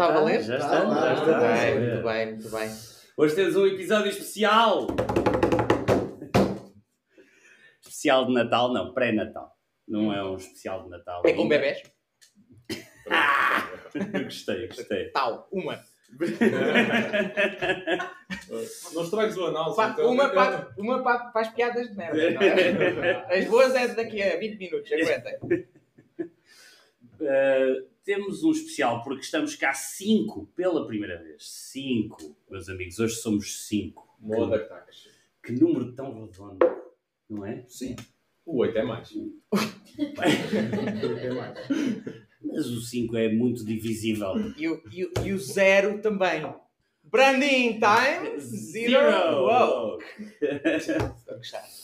Está? A valer? já Tá, está, tá, já Muito está. bem, muito bem, muito bem. Hoje temos um episódio especial. Especial de Natal, não, pré-Natal. Não é um especial de Natal. É com ainda. bebés? Gostei, gostei. Tal, uma. Não estragues o análise. Pa- então. uma para, uma para, para as piadas de merda, não é? As boas é daqui a 20 minutos, aguentem. Uh, temos um especial porque estamos cá cinco pela primeira vez. Cinco, meus amigos. Hoje somos cinco. Moda que. Que número tão redondo, não é? Sim. O 8 é mais. É mais. Mas o 5 é muito divisível. E o, e, o- e o zero também. Branding time, zero. Gostar.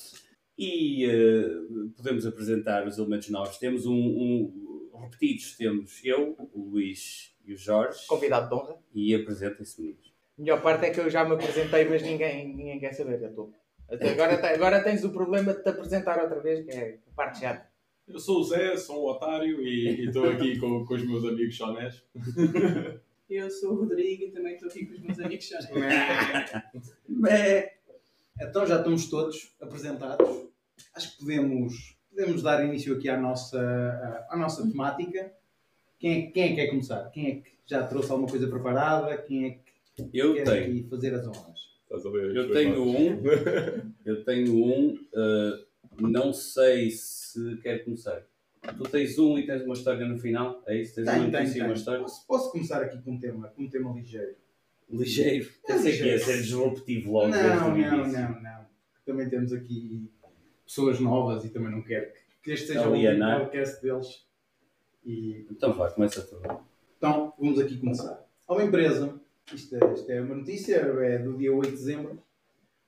E uh, podemos apresentar os elementos novos. Temos um, um- repetidos. Temos eu, o Luís e o Jorge. Convidado de honra. E apresentem-se, meninos. A melhor parte é que eu já me apresentei, mas ninguém, ninguém quer saber. Eu estou. Agora, agora tens o problema de te apresentar outra vez, que é a parte chata. Eu sou o Zé, sou um otário e estou aqui com, com os meus amigos chonés. Eu sou o Rodrigo e também estou aqui com os meus amigos. Bem, Então já estamos todos apresentados. Acho que podemos, podemos dar início aqui à nossa, à nossa temática. Quem é, quem é que quer começar? Quem é que já trouxe alguma coisa preparada? Quem é que Eu quer tenho. aqui fazer as honras? Eu tenho um. Eu tenho um. uh, não sei se quer começar. Tu tens um e tens uma história no final? É isso? Tens uma Tenho, tenho, notícia e uma história? Posso, posso começar aqui com um tema, com um tema ligeiro? Ligeiro. É Pensei que ia ser disruptivo logo. Não, não, não, não. Também temos aqui pessoas novas e também não quero que, que este seja o último Alienar. podcast deles. E Então vá, começa tu. Então, vamos aqui começar. Há uma empresa, isto é, isto é uma notícia, é do dia 8 de dezembro,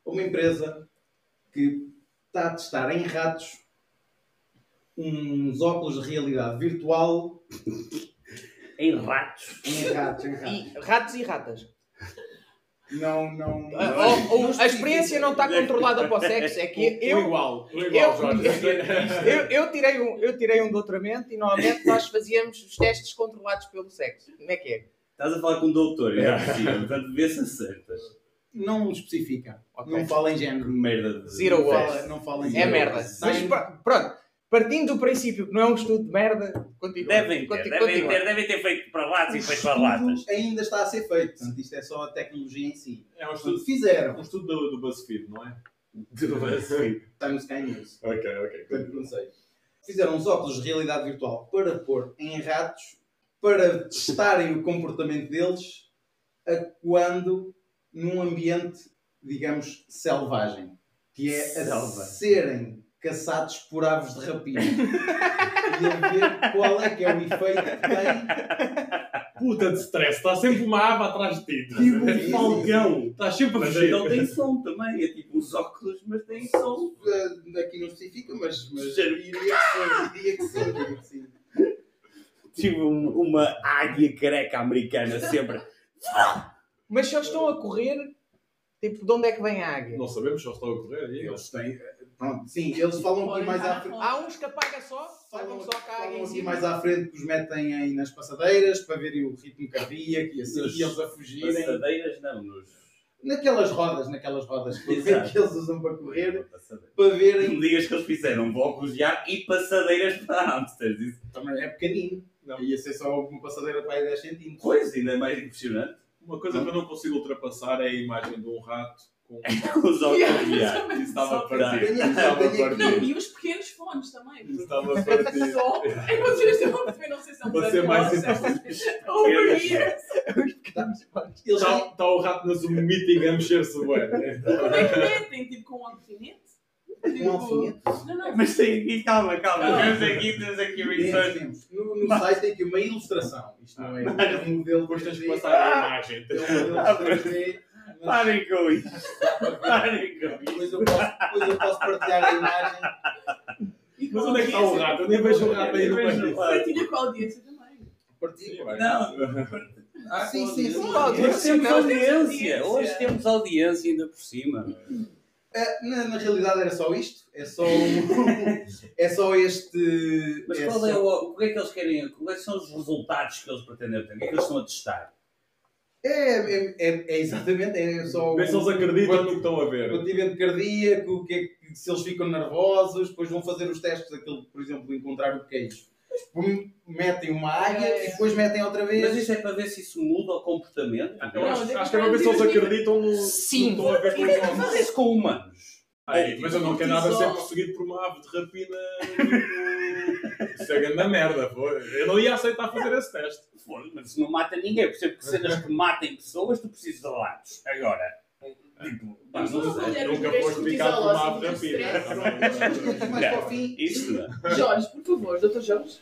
há uma empresa que está a testar em ratos uns óculos de realidade virtual Em ratos. em ratos, em ratos. E ratos e ratas. Não, não... Ah, ou- ou a experiência não está controlada para o sexo. É que O eu, igual. O eu, igual, Jorge. eu, eu tirei um, eu tirei um doutoramento e normalmente nós fazíamos os testes controlados pelo sexo. Como é que é? Estás a falar com um doutor, é possível. Portanto, vê se acertas. Não especifica. Ok. Não fala em género. merda de. Zero Não Wall. fala, não fala em É género. merda. Mas pr- pronto, partindo do princípio que não é um estudo de merda, continua. Devem ter, Conti- devem continua. ter, devem ter feito para ratos e feito para ratas. ainda está a ser feito. Portanto, isto é só a tecnologia em si. É um estudo, fizeram. um estudo do, do BuzzFeed, não é? Está no Sky News. Ok, ok. Portanto, não sei. Fizeram uns óculos de realidade virtual para pôr em ratos para testarem o comportamento deles a quando num ambiente, digamos, selvagem. Que é a Selva. serem caçados por aves de rapina. e a ver qual é que é o efeito que tem. Puta de stress. Está sempre uma ave atrás de ti. Tipo um falcão. Estás sempre a Mas fugir. então tem som também. É tipo uns óculos, mas tem som. Aqui não especifica, mas, mas diria que sim, que sim, sim. Tipo um- uma águia careca americana sempre. Mas se eles estão a correr, tipo, de onde é que vem a águia? Não sabemos se eles estão a correr. Eles têm. Pronto, sim, eles falam aqui mais à frente. Há uns que apaga só, Falam, só cá em cima. mais à frente que os metem aí nas passadeiras para verem o ritmo cardíaco e assim, Nos e eles a fugirem. Passadeiras não, nos. Naquelas rodas, naquelas rodas que, eles usam para correr, Passadeiras. para Não verem. me digas que eles fizeram óculos de ar e passadeiras para hamsters. Isso, Também é pequenino. Não. Ia ser só uma passadeira para aí 10 centímetros. pois, ainda é mais impressionante. Uma coisa que eu não consigo ultrapassar é a imagem de um rato com os. Isso estava partido. Não, e os pequenos fones também. Isso estava partido. Só. É que vocês estão a perceber, não sei se é um Para ser mais Over here. Eles Está, está o rato na Zoom meeting a mexer-se bem. Como é que metem? Tipo com um alfinete? Um alfinete? Não, não. Mas tem aqui, calma, calma. Temos aqui, temos aqui research. temos. No, no site tem aqui uma ilustração. Isto não é, é um modelo Depois tens 3D, que passar a imagem. É modelo 3D, mas Parem com isso. Parem com isso. Depois eu posso, depois eu posso partilhar a imagem. E Mas onde é que está o rato? Eu nem vejo o rato aí. Partilha com a audiência também. Partilho. Não. Ah, sim, sim, sim. Hoje temos audiência. audiência. Hoje temos audiência ainda por cima. Ah, na, na realidade era só isto. É só, é só este. Mas é qual só- é o, o que é que eles querem, quais são os resultados que eles pretendem ter? O que é que eles estão a testar? É, é, é- é exatamente, é só Vê se eles acreditam no que estão a ver. batimento cardíaco, o que é que, se eles ficam nervosos, depois vão fazer os testes daquele, por exemplo, encontrar o queijo. Metem uma águia e depois metem outra vez. Mas isso é para ver se isso muda o comportamento? Eu Não, acho, é acho que que é para ver se eles acreditam no, Sim. no que estão a ver com os Mas olhos. isso com humanos. Ai, mas eu não quero nada ser perseguido por uma ave de rapina. Isso é grande merda. pô. Eu não ia aceitar fazer esse teste. Foda-se, Mas isso não mata ninguém. Eu percebo que cenas que matem pessoas, tu precisas de dados. Agora, tipo, pá, Mas não Nunca foste picado por uma ave de cortisol, rapina. assim, mais para o fim, Isso não. Jorge, por favor, Dr. Jorge.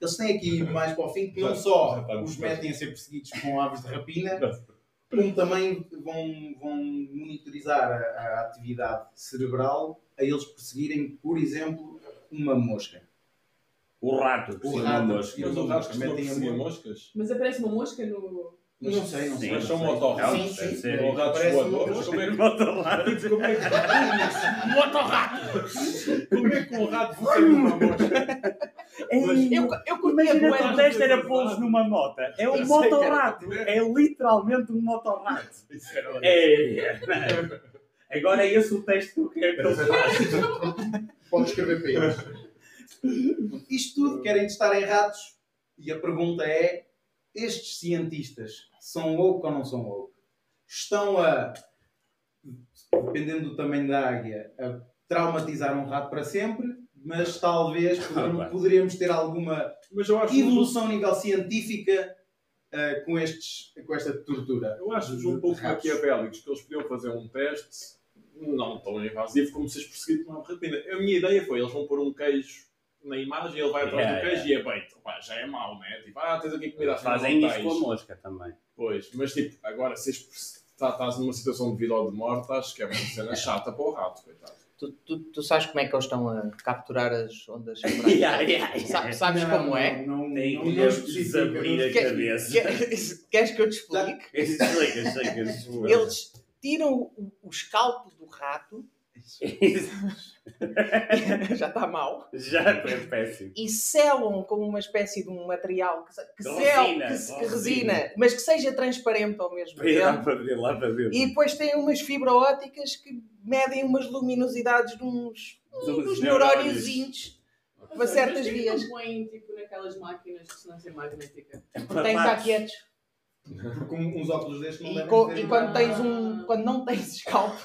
eles têm aqui mais para o fim que não só os metem a ser perseguidos com aves de rapina, como também vão, vão monitorizar a, a atividade cerebral a eles perseguirem, por exemplo, uma mosca. O rato, O rato, mosca. Mas os ratos costumam Metem a moscas. Mas aparece uma mosca no. Não sei, não Sim, sei. Mas são motorratos. Sim, sim. Ou ratos um voadores. Como é que- Motorrato. como é que- Como é que um rato fosse uma mosca? Eu, eu Imagina que o teste era pô-los numa moto. É um que motorrato. É literalmente um motorrato. Isso era É. Agora é esse o teste que eu quero que eles façam. Pode escrever para eles. Isto tudo querem testar em ratos e a pergunta é: estes cientistas são woke ou não são woke? Estão a, dependendo do tamanho da águia, a traumatizar um rato para sempre, mas talvez Ah, poderíamos ter alguma Mas eu acho que evolução a nível científica eh, com, estes, com esta tortura. Eu acho um pouco maquiavélicos que eles podiam fazer um teste não tão invasivo como se perseguido por uma rapina. A minha ideia foi, eles vão pôr um queijo na imagem, ele vai atrás Yeah, do queijo e é bem, pá, já é mau, né? Tipo, ah, tens aqui comida afinal Fazem isso com a mosca também. Pois, mas tipo, agora se tá- estás numa situação de vida ou de morte, acho que é uma cena chata para o rato, coitado. Tu, tu, tu sabes como é que eles estão a capturar as ondas Yeah, yeah, Sa- yeah. Sabes Não, como é? Não, não, Tem não, que lhes não a cabeça. quer- Queres que eu te explique? Explica, explica. Eles tiram o, o escalpo do rato, já está mal, Já foi péssimo. e selam com uma espécie de um material que, que, sel- resina, que, se- que resina. resina, mas que seja transparente ao mesmo ir lá tempo. para ver, lá para ver. E depois tem umas fibra óticas que medem umas luminosidades de uns, neurónios. neurôniozinhos para certas Mas vias. Não põem tipo naquelas máquinas de ressonância magnética. Tem que estar quietos. Com uns óculos destes não E, devem co- e quando tens um. Quando não tens escalpo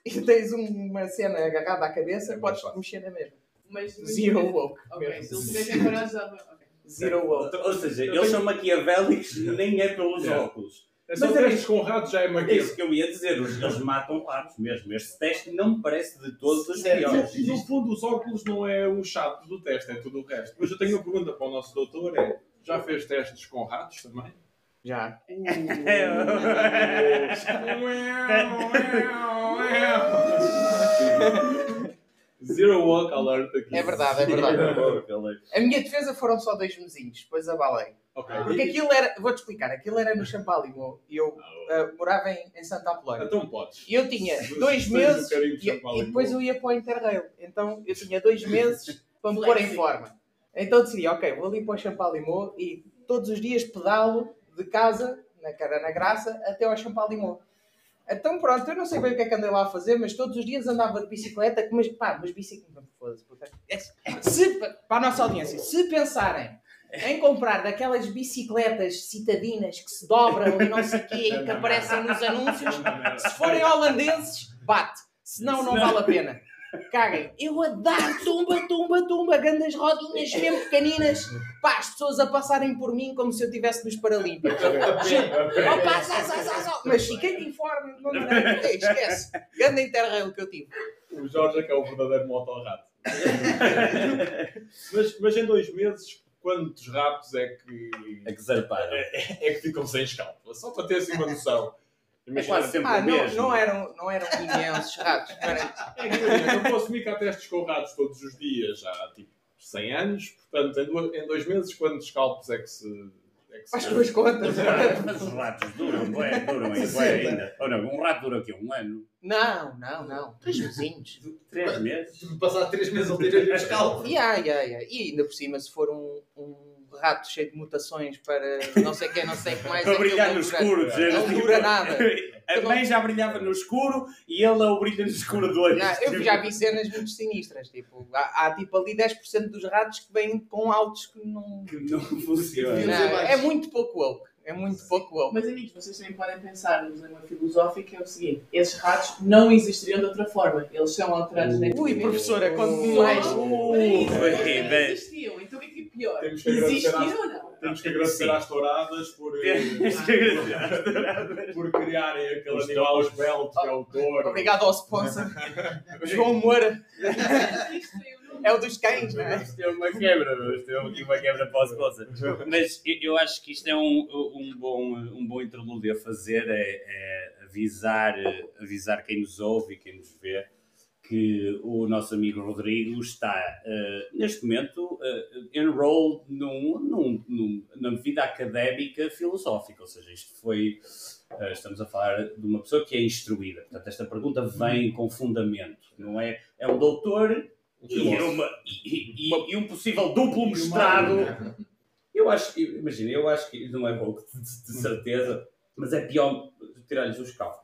e tens uma cena agarrada à cabeça, É podes fácil. mexer na mesma. Mas Zero woke. Ok, mesmo. se eles tivessem parado já. ok. Zero woke. Ou seja, eles são maquiavélicos nem é pelos Yeah. óculos. É Mas é testes com ratos já é É maquiavélico. isso que eu ia dizer, os- eles matam ratos mesmo. Este teste não me parece de todos os piores. No fundo, os óculos não é o chato do teste, é tudo o resto. Mas eu tenho uma pergunta para o nosso doutor: é, já fez testes com ratos também? Já. Zero walk alert aqui. É verdade, é verdade. A minha defesa foram só dois mesinhos, depois abalei. Ok. Porque aquilo era. Vou-te explicar, aquilo era no Champalimau e eu ah, morava em, em Santa Apolónia. Então podes. E eu tinha dois meses e, e depois eu ia para o Interrail. Então eu tinha dois meses para me pôr em forma. Então decidi, ok, vou ali para o Champalimau e todos os dias pedalo de casa, na cara na graça, até ao Champalimau. Então pronto, eu não sei bem o que é que andei lá a fazer, mas todos os dias andava de bicicleta, mas pá, mas bicicleta. Foda-se, puta. É- Se, para a nossa audiência, se pensarem em comprar daquelas bicicletas citadinas que se dobram e não sei o quê, que aparecem nos anúncios, se forem holandeses, bate. Senão não vale a pena. Caguem. Eu a dar tumba, tumba, tumba, grandes rodinhas mesmo pequeninas. Pá, as pessoas a passarem por mim como se eu estivesse nos Paralímpicos. Gente, opa, zá, zá, zá, zá. Mas fiquei de informe. Não, Ei, esquece. Grande interrail que eu tive. O Jorge é que é o verdadeiro motorrato. mas, mas em dois meses, quantos ratos é que, É que zarparam. é que ficam sem escalpo? Só para ter assim uma noção. É Imagina- quase sempre Ah, o não, mesmo. não, eram, não eram imensos ratos. É eu posso assumir que há testes com ratos todos os dias, já há tipo 100 anos, portanto, em, duas- em dois meses, quantos escalpos é que se É que Faz se- tuas contas. Mas os ratos duram, bué, duram ainda. Ou não, um rato dura aqui um ano? Não, não, não. Três vizinhos. Três meses? Passar três meses a ter os calvos. Yeah, yeah, yeah. E ainda por cima, se for um, um rato cheio de mutações para não sei quem, não sei o que mais. Para aquilo brilhar no dura- escuro, dizer, Não tipo, dura nada. A mãe já brilhava no escuro e ele é o brilha no escuro dois. Não, eu já vi cenas muito sinistras. Tipo, há, há tipo ali 10% dos ratos que vêm com autos que não. Que não funciona. Devia não, ser mais. é muito pouco woke. É muito pouco woke. Mas amigos, vocês também podem pensar num dilema filosófico que é o seguinte: esses ratos não existiriam de outra forma. Eles são alterados Ui, geneticamente. professora, conte-me Só mais. Ui, existiam. Então o que é que é pior? Existiam ou não? Temos que agradecer Sim. às touradas por, eh, que agradecer. por criarem aquele Os animal esbelto que é o touro. Obrigado ao sponsor. João Moura. É o dos cães, não é? Isto é uma quebra, isto é uma quebra sponsor. Mas eu, acho que isto é um, um, bom, um bom interlúdio a fazer, é, é avisar, avisar quem nos ouve e quem nos vê que o nosso amigo Rodrigo está, eh, neste momento, uh, enrolled num, num, num- na vida académica filosófica, ou seja, isto foi, eh, estamos a falar de uma pessoa que é instruída, portanto esta pergunta vem com fundamento, não é? É um doutor e, uma, e, e- e um possível duplo mestrado. Eu acho que, imagina, eu acho que não é bom, de, de certeza, mas é pior tirar-lhes os carros.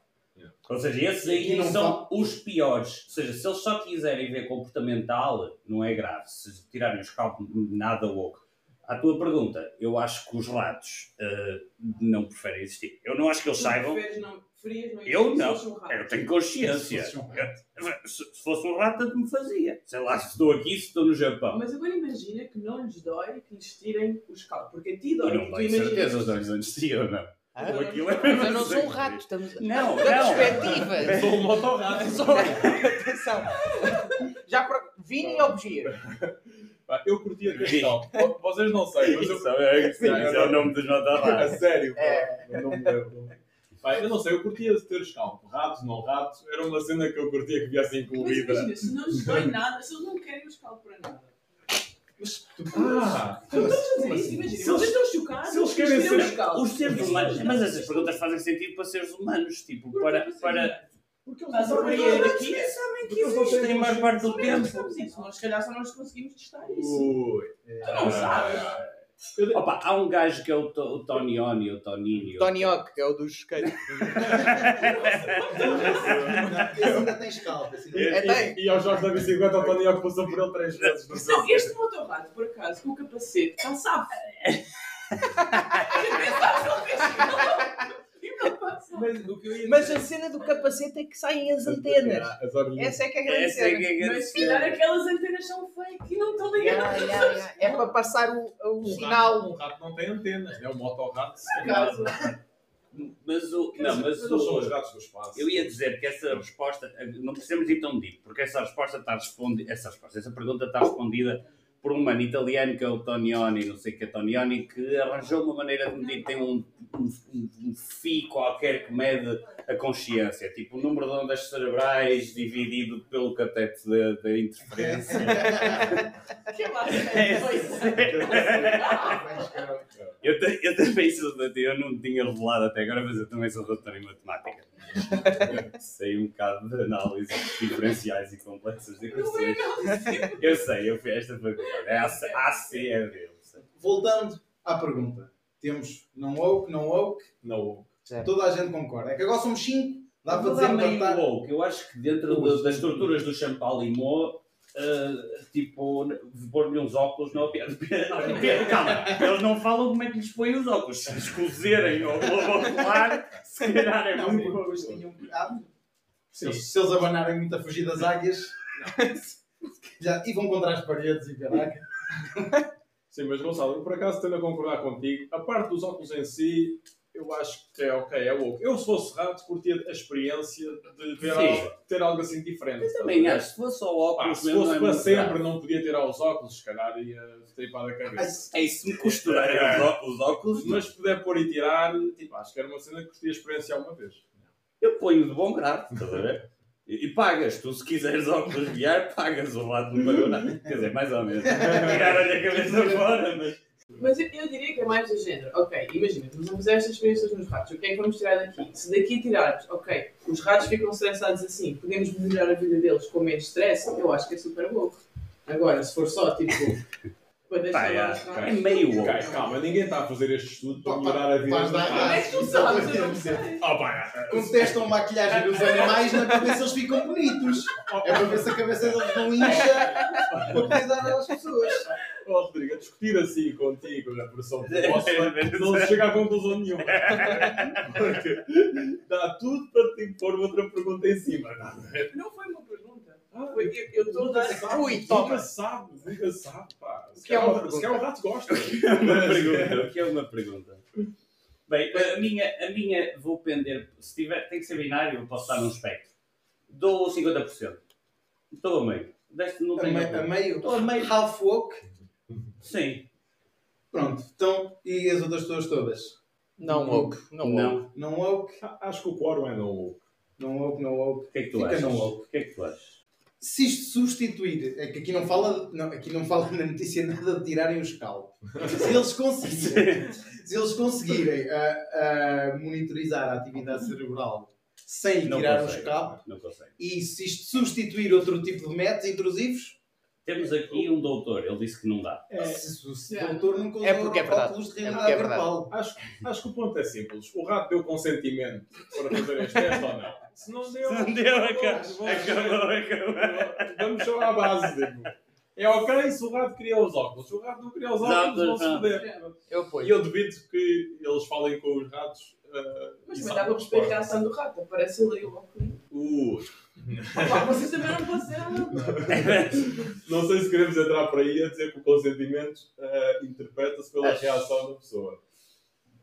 Ou seja, esses aí não são os piores. Ou seja, se eles só quiserem ver comportamental, não é grave. Se tirarem os carros, nada louco. À tua pergunta, eu acho que os ratos eh, não preferem existir. Eu não acho que eles Tu saibam. não- preferias não Eu existir não. um rato? Eu tenho consciência. Se fosse um Eu- Se se fosse um rato, tanto me fazia. Sei lá, se estou aqui, se estou no Japão. Mas agora imagina que não lhes dói que lhes tirem os calos. Porque a ti Eu dói. não que tu tenho imaginas- certeza se eles existiam ou não. Ah, aquilo é Mas eu não sou um rato, estamos Não, da não. perspectiva. Sou um motorrato. Só- Atenção. Já pro... Vinho ou bugia? Pá, Eu curtia ter calmo. Vocês não sei, mas eu. Isso é, sim, isso é o nome dos A notas sério, pá. É. Eu não me lembro. Pá, eu não sei, eu curtia ter escalpo. Ratos, não ratos, era uma cena que eu curtia que viesse Mas incluída. imagina, se não lhes dói nada, se eles não querem os calos para nada. Ah! Tu estás a dizer isso, imagina. Se eles- Vocês estão chocados. se eles querem ser- os seres Mas humanos. Mas essas perguntas fazem sentido para seres humanos. Tipo, para. para? Porque eles não sabem aqui? sabem que existem a maior parte do tempo. Nós, se calhar, só nós conseguimos testar isso. Ui. Tu não sabes. Opa, há um gajo que é o, To- o Tony Oni, o Toninho. Tony Hawk, que é o dos skates. Esse ainda tem escalpo. esse ainda E, É, tem. e, aos jogos da bicicleta, o Tony Hawk passou por ele três vezes. Não este motorrato, por acaso, com o capacete, calçava. Eu pensava que ele fez aquilo. E não passou. Mas o que eu ia Mas dizer- a cena do capacete é que saem as antenas. As. Essa é que é a grande Essa é cena. que é Mas se calhar aquelas antenas são fake e não estão ligadas. Yeah, yeah, yeah. É para passar o, o Um sinal. rato, um rato não tem antenas, é um motorrato. Por acaso. Mas o. Não, mas eles são os o. ratos do espaço. Eu ia dizer que essa resposta, não precisamos ir tão deep, porque essa resposta está respondida, essa resposta, essa pergunta está respondida por um mano italiano que é o Tonioni, não sei o que é Tonioni, que arranjou uma maneira de medir, tem um, um, um, FI qualquer que mede a consciência, tipo o número de ondas cerebrais dividido pelo catete da interferência. Que lá É. Eu, também sou doutor, eu não tinha revelado até agora, mas eu também sou doutor em matemática. sei um bocado de análise diferenciais e complexas de é equações. Eu sei, eu fiz esta pergunta. É ACED. eu sei. Voltando à pergunta. Temos não woke, não woke. Não. Toda a gente concorda. É que agora somos 5. Dá para dar meio desempatar. woke. Eu acho que dentro de- das estruturas do Champalimau, uh, tipo, pôr-lhe uns óculos não é piada. Calma, eles não falam como é que lhes põem os óculos. Se lhes cozerem o globo ocular, se calhar é Não, muito tinham cuidado. Se eles, se eles abanarem muito a fugir das águias, já, e vão contra as paredes e caraca. Sim, mas Gonçalo, eu por acaso tendo a concordar contigo, a parte dos óculos em si, eu acho que é ok, é woke. Eu, se fosse rato, curtia a experiência de ver algo, ter algo assim diferente. Eu a também acho, se fosse só óculos, se mesmo, fosse é para muito sempre, grave. não podia tirar os óculos, se calhar ia tripar a cabeça. É isso, se me costurarem os ó- os óculos, Mas se puder pôr e tirar, tipo, acho que era uma cena que curtia experienciar uma vez. eu ponho de bom grado, estás a ver? E, e pagas, tu se quiseres óculos guiar, pagas o lado do pagou nada. Quer dizer, mais ou menos. Tiraram-lhe a cabeça fora, mas. Mas eu, eu diria que é mais do género. Ok, imagina, estamos a fazer estas experiências nos ratos. O que é que vamos tirar daqui? Se daqui tirarmos, ok, os ratos ficam estressados assim, podemos melhorar a vida deles com menos stress, eu acho que é super louco. Agora, se for só tipo. Para deixar Pá, lá é, é meio louco. Calma, calma, ninguém está a fazer este estudo para melhorar a vida dos dá- Como é que tu sabes? Eu não sei. Ah, pá, Contestam maquilhagem dos animais não é para ver se eles ficam bonitos. É para ver se a cabeça deles não incha para poder dar às pessoas. Ó, Rodrigo, a discutir assim contigo na pressão do vosso não se chega a conclusão nenhuma. Porque dá tudo para te pôr outra pergunta em cima. Não, é? Não foi uma eu- eu estou a dar. sabe, Ui, nunca toma. sabe, nunca sabe, pá. Se que é calhar uma pergunta. O que é uma pergunta? Bem, a minha, a minha vou pender. Se tiver, tem que ser binário, eu posso dar num espectro. Dou 50%. Estou a meio. Deste não A, tenho. me- a meio, Estou a meio. half woke. Sim. Pronto, então, e as outras pessoas todas? Não woke. Não woke. Não. Não woke, Acho que o quórum é não woke. não woke, não woke. O que é que tu Fica achas? não woke. O que é que tu achas? Se isto substituir, é que aqui não fala, não, aqui não fala na notícia nada de tirarem os calvos. Se eles conseguirem, se eles conseguirem ah, ah, monitorizar a atividade cerebral sem Não tirar consegue. Não consegue. e se isto substituir outro tipo de métodos intrusivos, Temos aqui um doutor, ele disse que não dá. se, se o Yeah. doutor usou É porque é verdade. óculos de É realidade é virtual. Acho, acho que o ponto é simples. O rato deu consentimento para fazer este teste ou não? Se não deu, Se não deu, acabou, acabou, acabou, acabou. Vamos só à base. Tipo. É ok se o rato queria os óculos. Se o rato não queria os óculos, Não, vão se não. foder. Eu E eu duvido que eles falem com os ratos. Mas também dá para perceber a resposta. reação do rato. Aparece ali o óculos. Uh, Opa, vocês também não nada. não sei se queremos entrar por aí a dizer que o consentimento ah, interpreta-se pela Acho- reação da pessoa.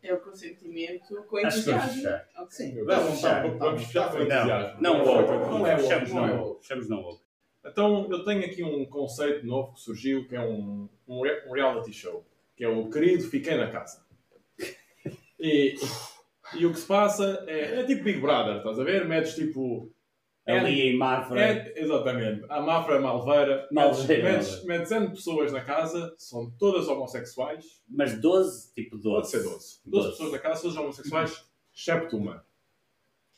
É o consentimento com Acho que vamos entusiasmo. fechar. Ok. Sim, Vamos vamos fechar, vamos tá, fechar tá, com entusiasmo. Não Vamos Não é Fechamos não é não woke. woke. Fechamos não woke. Então, eu tenho aqui um conceito novo que surgiu, que é um, um, um reality show, que é o querido Fiquei na Casa. E, e o que se passa é, é tipo Big Brother, estás a ver? Metes tipo... Ali em Mafra. É, exatamente. A Mafra Malveira. Malveira, Metes, metes N pessoas na casa, são todas homossexuais. Mas 12, tipo 12. Pode ser 12. 12 Doze. pessoas na casa, todas homossexuais, excepto uma.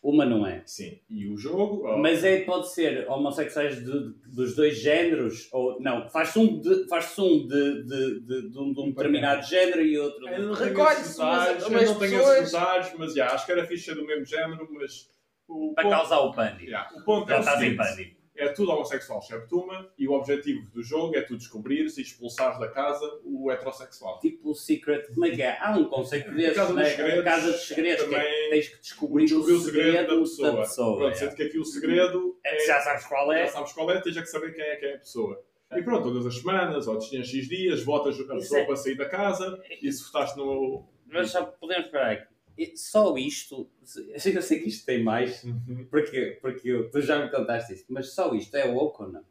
Uma não é. Sim. E o jogo... oh, Mas é, pode ser homossexuais de- dos dois géneros, ou não, faz-se um de, faz um de, de, de, de um, de um determinado género e outro. de- Recolhe-se umas- umas não tenho pessoas- mas já, acho que era ficha do mesmo género, mas o Para ponto, causar o pânico. já, o ponto Já é o estás em seguinte, pânico. É tudo homossexual, excepto uma, e o objetivo do jogo é tu descobrires e expulsares da casa o heterossexual. Tipo o Secret, como é que é? Há um conceito desses, Casa dos né? Segredos, Casa dos Segredos, que é tens que descobrir, Descobrir o segredo, da pessoa. Pronto, é. sendo que aqui o segredo É é, que já sabes qual é. já sabes qual é, tens é que saber quem é que é a pessoa. E pronto, todas as semanas, ou tinhas X dias, votas a pessoa é- para sair da casa, e se votaste no... Mas só podemos parar aqui. Só isto, eu sei que isto tem mais, porque, porque eu- tu já me contaste isto, mas só isto é woke ou não?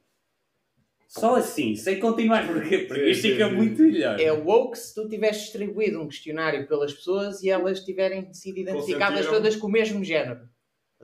Só assim, sem continuar, porque, porque isto fica muito melhor. É woke se tu tiveres distribuído um questionário pelas pessoas e elas tiverem sido identificadas todas com o mesmo género.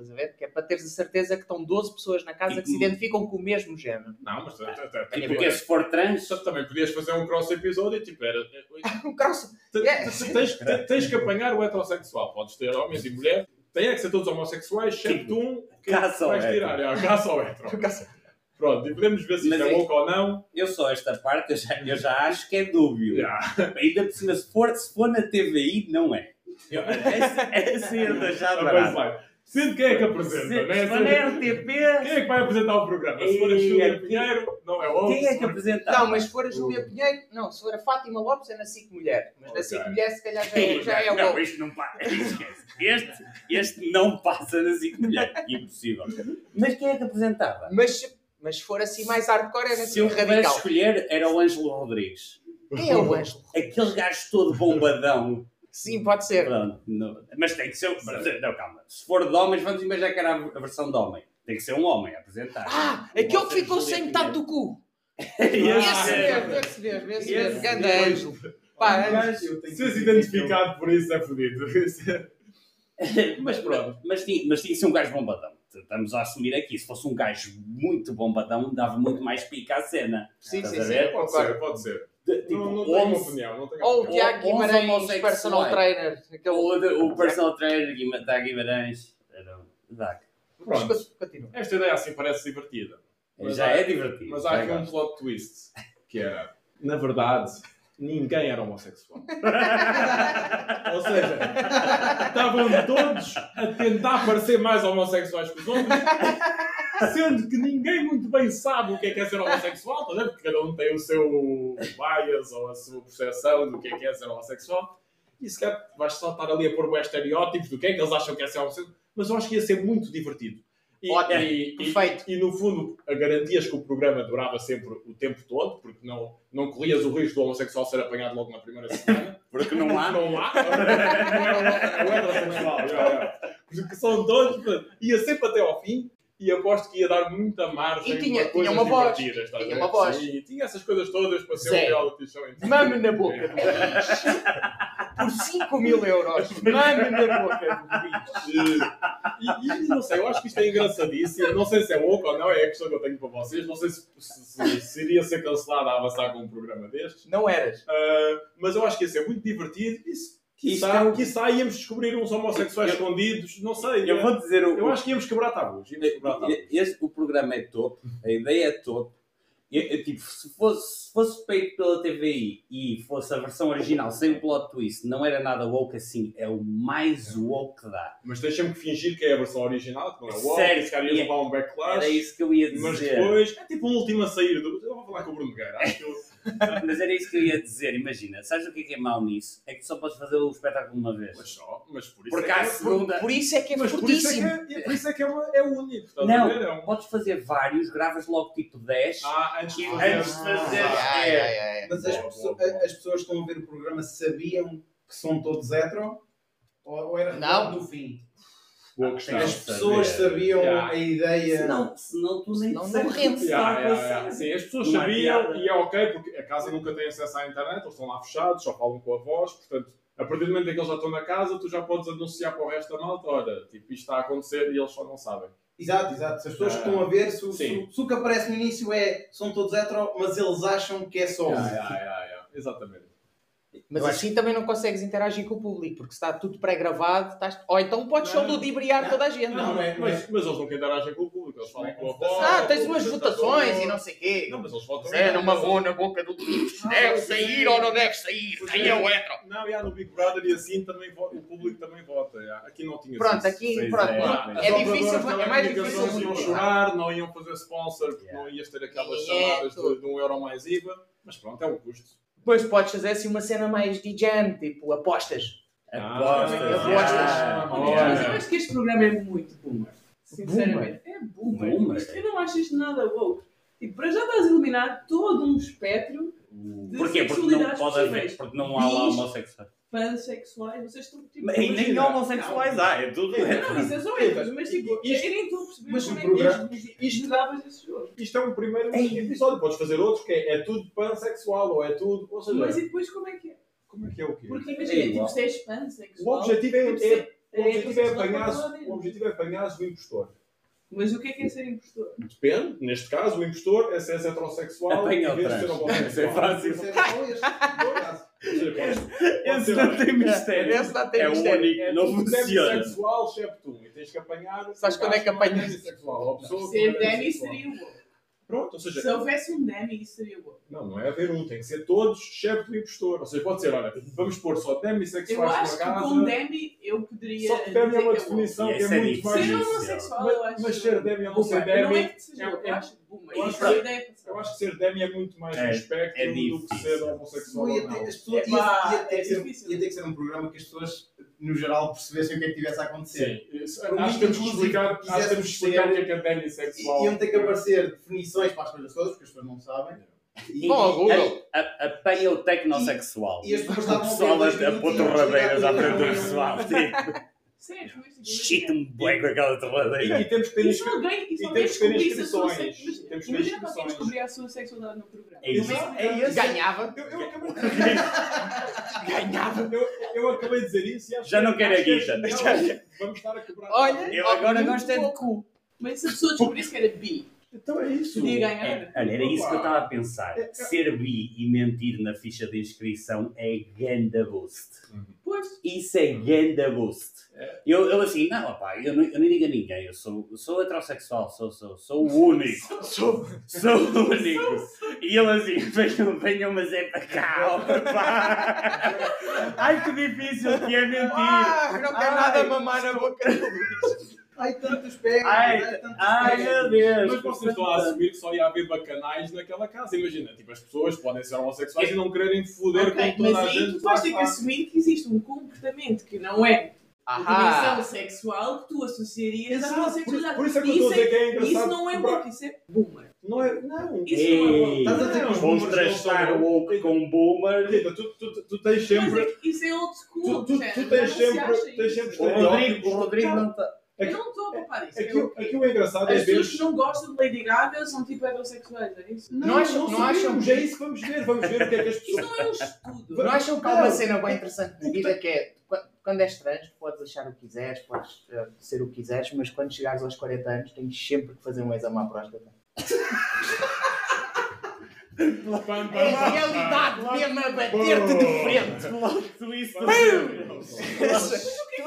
Estás a ver? Que é para teres a certeza que estão 12 pessoas na casa que se Tipo- identificam com o mesmo género. Não, mas... É Tipo, porque se for trans, Também podias fazer um cross episódio e tipo, era... Um cross. É. te- Tens, te- tens que apanhar o heterossexual. Podes ter homens e mulheres. Tem é que ser todos homossexuais, excepto um que vais tirar. É, caça ao hétero. Pronto, e podemos ver se isto Mas é é- louco ou não. eu só esta parte eu já, eu já acho que é dúbio. Já. Ainda por cima, se for, se for na TVI, não é. Eu, essa, essa eu deixar Mas barato. vai. Sendo quem é que apresenta, Se, né? se for na RTP, Quem é que vai apresentar o programa? Se for a Júlia Pinheiro, não é óbvio. quem é Se que apresenta? Não, mas se for a Júlia Pinheiro, não, se for a Fátima Lopes é na SIC Mulher. Mas na Ok. SIC Mulher se calhar já é, já é não, isto não passa. Esquece. Este, este não passa na SIC Mulher. Impossível. Mas quem é que apresentava? Mas, se- mas se for assim mais hardcore é na Se eu SIC pudesse Radical. escolher, era o Ângelo Rodrigues. Quem é o Ângelo? Aquele gajo todo bombadão. Sim, pode ser. Pronto, não- mas tem que ser. Não, calma. Se for de homens, vamos imaginar que era a versão de homem. Tem que ser um homem a apresentar. Ah, aquele que ficou sem metade do cu. Esse mesmo, esse mesmo, esse mesmo. Ganda. Ângelo. Pá, Ângelo. Eu tenho Se és identificado por isso, é fodido. mas pronto, mas tinha, mas tinha que ser um gajo bombadão. Estamos a assumir aqui. Se fosse um gajo muito bombadão, dava muito mais pica à cena. Sim, Estás sim, a sim. Pode ser, pode ser. De- tipo, não, não tenho uma 11 opinião. Não tenho Ou o. Tiago Guimarães, personal trainer. Aquele... O, o personal trainer Guimarães, Guimarães era um Dac. Mas Pronto. Esta ideia assim parece divertida. Mas Já há- é divertido. Mas há aqui um plot twist. Que era, na verdade, ninguém era homossexual. Ou seja, estavam todos a tentar parecer mais homossexuais que os outros, sendo que ninguém muito bem sabe o que é, que é ser homossexual, tá porque cada um tem o seu bias ou a sua percepção do que é, que é ser homossexual. E se calhar vais só estar ali a pôr estereótipos do que é que eles acham que é ser homossexual, mas eu acho que ia ser muito divertido. E, Ótimo, e- e- perfeito. e no fundo, a garantias que o programa durava sempre o tempo todo, porque não, não corrias o risco do homossexual ser apanhado logo na primeira semana. Porque não há. Não há. Não é já, já. Porque são todos. portanto, Ia sempre até ao fim. E aposto que ia dar muita margem E tinha- para coisas tinha uma voz. divertidas. Tinha uma voz. Sim, tinha essas coisas todas para ser Zé. um reality show. Mame na boca do bicho. Por 5 mil euros. Mame na boca do bicho. E, e não sei, eu acho que isto é engraçadíssimo. Não sei se é louco ou não, é a questão que eu tenho para vocês. Não sei se, se- se- iria ser cancelado a avançar com um programa destes. Não eras. Uh, mas eu acho que ia ser muito divertido e se, quiçá, é o- quiçá íamos descobrir uns homossexuais Eu- escondidos, não sei. Eu vou dizer o. eu acho que íamos quebrar tabus. Íamos quebrar tabus. Este, o programa é topo, a ideia é topo. Eu- eu, tipo, se fosse, se fosse feito pela TVI e fosse a versão original sem plot twist, não era nada woke assim, é o mais woke que dá. Mas que fingir que é a versão original, que não é o Sério, esse cara ia e- levar um backlash. Era isso que eu ia dizer. Mas depois é tipo um último a sair do. Eu vou falar com o Bruno Guerra. Acho que eu... Mas era isso que eu ia dizer, imagina. Sabes o que é que é mau nisso? É que só podes fazer o espetáculo uma vez. Mas só, mas por isso Porque é que é- segunda. Por isso é que é Mas por isso é que é, por isso é, que é, uma, é único. Estás Não. a ver? É um... Podes fazer vários, gravas logo tipo 10. Ah, antes de E fazer. antes de Ah. Mas as, pessoas, as que estão a ver o programa sabiam que são todos hetero? Ou, ou era Não. no fim? Boa questão. As pessoas sabiam Yeah. a ideia. Tu nem Senão sabes não o que rende. está a Yeah, yeah, yeah. Sim, as pessoas Não sabiam piada. e é ok porque a casa nunca tem acesso à internet, eles estão lá fechados, só falam com a voz, portanto, a partir do momento em que eles já estão na casa, tu já podes anunciar para o resto da malta, olha, tipo, isto está a acontecer e eles só não sabem. Exato, exato. Se as pessoas Ah, que estão a ver, se, se, se o que aparece no início é são todos hetero, mas eles acham que é só um. Yeah, yeah, yeah. Exatamente. Mas Eu acho assim também não consegues interagir com o público, porque se está tudo pré-gravado, estás... ou então podes só Não. ludibriar toda a gente. Não, não é- não mas, mas eles nunca interagem com o público, eles falam com a voz. Ah, tens umas o votações e não sei o quê. Não, mas eles votam. Zé não mamou na boca do bicho. Deve sair ou não deve sair? Quem é o hetero? Não, yeah, no Big Brother e assim também o público também vota. Aqui não tinha Pronto, aqui, pronto. é. É difícil, é mais difícil. telecomunicações iam chorar, não iam fazer sponsor, porque não ias ter aquelas É, chamadas de, de um euro mais IVA. Mas pronto, é um custo. Depois podes fazer assim uma cena mais DJ, tipo apostas. Apostas. Ah, apostas. Olha. Mas eu acho que este programa é muito boomer. Sinceramente. É boomer. Boomer. Eu não acho isto nada woke. E para já estás a eliminar todo um espectro de Porquê? Porque não pode haver, porque não há lá Bis, homossexuais. Pansexuais, vocês estão tipo. E nem homossexuais há, é tudo. Não, isso é só eles, mas tipo, Isto- eu nem estou a perceber mas como o é que isto, isto jogavas esse jogo. Isto é um primeiro episódio. Podes fazer outro que é, é tudo pansexual ou é tudo. Ou seja, Mas e depois como é que é? como é que é o quê? Porque É imagina, igual. tipo, se és O pansexual. objetivo é, tipo, é, se- o objetivo é heterossexual apanhar o objetivo é apanhar o impostor. Mas o que é que é ser impostor? Depende, neste caso, o impostor é se és heterossexual Apanha o em vez de ser trans. homossexual. Isso é fácil. Isso é pode Esse ser, não tem mistério. Esse não tem É o mistério. único, é não funciona. demissexual, exceto tu. E tens que apanhar. Sabes quando é que apanhas? ou a pessoa não é demissexual. Pronto, ou Se seja, houvesse um Demi, isso seria o bom. não, não é haver um, tem que ser todos, exceto o impostor. Ou seja, pode ser, olha, vamos pôr só Eu demissexuais acho numa que com um casa. Demi eu poderia. Só que Demi é uma que é definição que é esse é muito mais. Ser Mas- homossexual, eu Mas, acho. mas ser Demi não ser Boomer. Não é Demi. que seja, é- eu é- acho boomer. eu acho é que-. Eu acho que ser Demi é muito mais É- no espectro é do que ser homossexual ia ter, as pessoas, É é que ia ter que ser um programa que as pessoas, no geral, percebessem o que é que tivesse a acontecer. Sim, acho que temos que explicar, acho que temos que explicar o que é que é demissexual. E iam ter que aparecer definições para as coisas todas, porque as pessoas não sabem. E, Bom, Google. A- a- Apanha o tecnossexual. e as pessoas estavam a ver pessoal a, a pôr e torradeiras à frente do pessoal. Sério, mas tipo, Chita-me bem com aquela E, torradeira. e temos que ter E e e temos que ter descobrisse a sua inscrições. sexualidade. Temos que ter Imagina que alguém descobrir a sua sexualidade no programa. É isso. É esse. Ganhava. Eu, eu, acabei, Ganhava. eu, eu acabei de dizer isso e acho Já que- não quero a é guita. Vamos estar a cobrar. Olha, Eu agora gosto é de cu. Mas se a pessoa descobrisse que era bi, Então é isso. Podia ganhar. É, olha, era isso que eu estava a pensar. É- Ser bi e mentir na ficha de inscrição é ganda boost. Pois. Isso é ganda boost. É. Eu, eu assim, não, opá, eu não, eu não digo a ninguém, eu sou, eu sou heterossexual, sou, sou, sou o único. Sou. Sou o único. E ele assim, venham, venham, mas é para cá, opá. Ai, que difícil que é mentir. Ah, não quero Ai. nada mamar na boca do Luís. Ai, tantos pés. Ai, tantos ai, pés. meu Deus. Mas vocês estão a assumir que só ia haver bacanais naquela casa. Imagina, tipo, as pessoas podem ser homossexuais e não quererem foder Ok, com toda mas a aí gente. tu vais ter que assumir que existe um comportamento que não é a Ahá. dimensão sexual que tu associarias à Exato, homossexualidade. por- por isso é que eu estou a dizer que é engraçado Isso não é woke, isso é boomer. Não é. Não. Isso não é woke. Estás a dizer que os Vamos boomers o woke com boomer. Rita, tu, tu, tu tens Mas sempre. é que isso é old school. Tu, tu, tu já tens sempre. Tens sempre O Rodrigo, o. Rodrigo não está. Eu não estou a papar isso. Aqui, Eu- aqui o engraçado é As ver. pessoas que não gostam de Lady Gaga são tipo heterossexuais, é isso? Não acham- não sabemos, acham que- É isso que vamos ver. Vamos ver o que é que as Isso pessoas. não é um estudo. Não acham que há uma cena bem interessante de vida que é qu- quando és trans, podes achar o que quiseres, podes eh, ser o que quiseres, mas quando chegares aos 40 anos tens sempre que fazer um exame à próstata. É a realidade mesmo a bater-te de frente. Tu isso Tu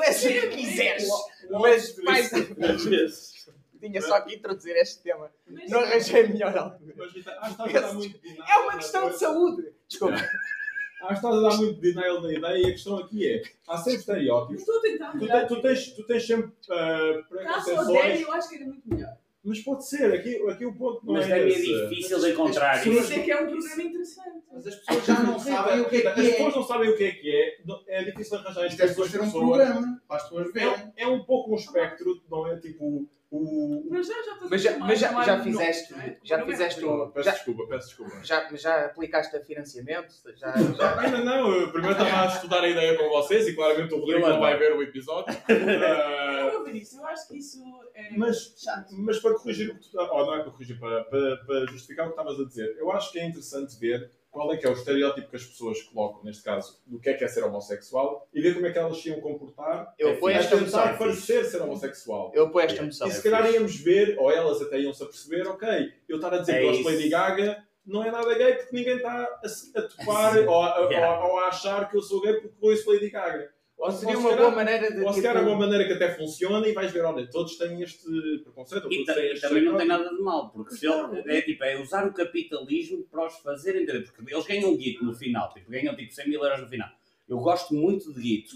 és o que quiseres. Mas mais tinha só que introduzir este tema. Mas- Não arranjei a melhor altura. Mas, Rita, acho que estás a dar muito denial É uma questão de saúde. Desculpa. Acho que estás a dar muito denial da ideia e a questão aqui é: há sempre estereótipos. Estou a tentar Tu, tu tens, tu tens sempre uh, Caso preconceições. Odélia, eu acho que era muito melhor. Mas pode ser, aqui, aqui o ponto não Mas é também é esse. difícil de encontrar isso. isso é que é um programa interessante. Mas as pessoas já não sabem o que é As que é. pessoas não sabem o que é que é, é difícil arranjar Isto é isto suposto para as ser um pessoas. programa para as pessoas verem. É, é um pouco um espectro, não é? Tipo, o. Mas já, já estás Mas a já, mas já, já fizeste, não é? já Não é fizeste o. Peço Já, desculpa, peço desculpa. já, já aplicaste a financiamento? Já, já, Ainda não, eu primeiro estava a estudar a ideia com vocês e claramente o Rodrigo não vai ver o episódio. Ah, Eu isso, eu acho que isso é Mas, chato. mas para corrigir o que tu, ou não é para corrigir, para, para, para justificar o que estavas a dizer, eu acho que é interessante ver qual é que é o estereótipo que as pessoas colocam, neste caso, do que é que é ser homossexual e ver como é que elas se iam comportar eu É a esta tentar parecer ser homossexual. Eu apoio esta moção. E se calhar íamos ver, ou elas até iam-se a perceber, ok, eu estar a dizer É que gosto de. Lady Gaga não é nada gay porque ninguém está a, a topar ou, a, Yeah. ou, ou a achar que eu sou gay porque ouço Lady Gaga. Ou seria se uma boa maneira de. Ou se calhar é uma maneira que até funciona e vais ver, olha, todos têm este preconceito, E ta- e também não tem nada de mal, porque se ele, é, tipo, é usar o capitalismo para os fazer entender, porque eles ganham guito no final, tipo, ganham tipo 100 mil euros no final. Eu gosto muito de guito.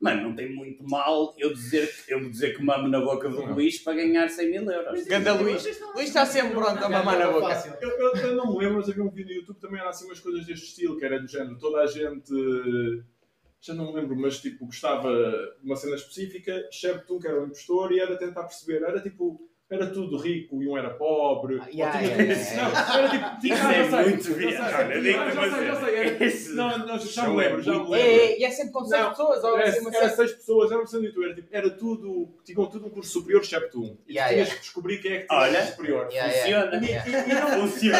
Mano, não tem muito mal eu dizer, que- eu dizer que mamo na boca do Não. Luís para ganhar 100 mil euros. Ganda Luís. Luís está sempre pronto a mamar na boca. Fácil. Eu, eu, eu não me lembro, mas havia um vídeo no YouTube também era assim umas coisas deste estilo, que era do género, toda a gente. Já não me lembro, mas tipo, gostava de uma cena específica, excepto um que era um impostor e era tentar perceber, era tipo. Era tudo rico e um era pobre. Ah, yeah, tinha- yeah, yeah, yeah. Não, era tipo. tinha- Isso ah, é já sei, muito já sei, viado, já olha, sei, digo-te já uma sei, já cena. sei, era- Esse Não, não, já show me é lembro, já me lembro. É, e é sempre com seis pessoas, ou Era, assim, era seis pessoas, era de YouTube, era, tipo, era tudo, tinham tudo um curso superior, excepto um. E Yeah, tu tinhas yeah. que descobrir quem é que tinha Olha. superior. Funciona. E, não, Funciona.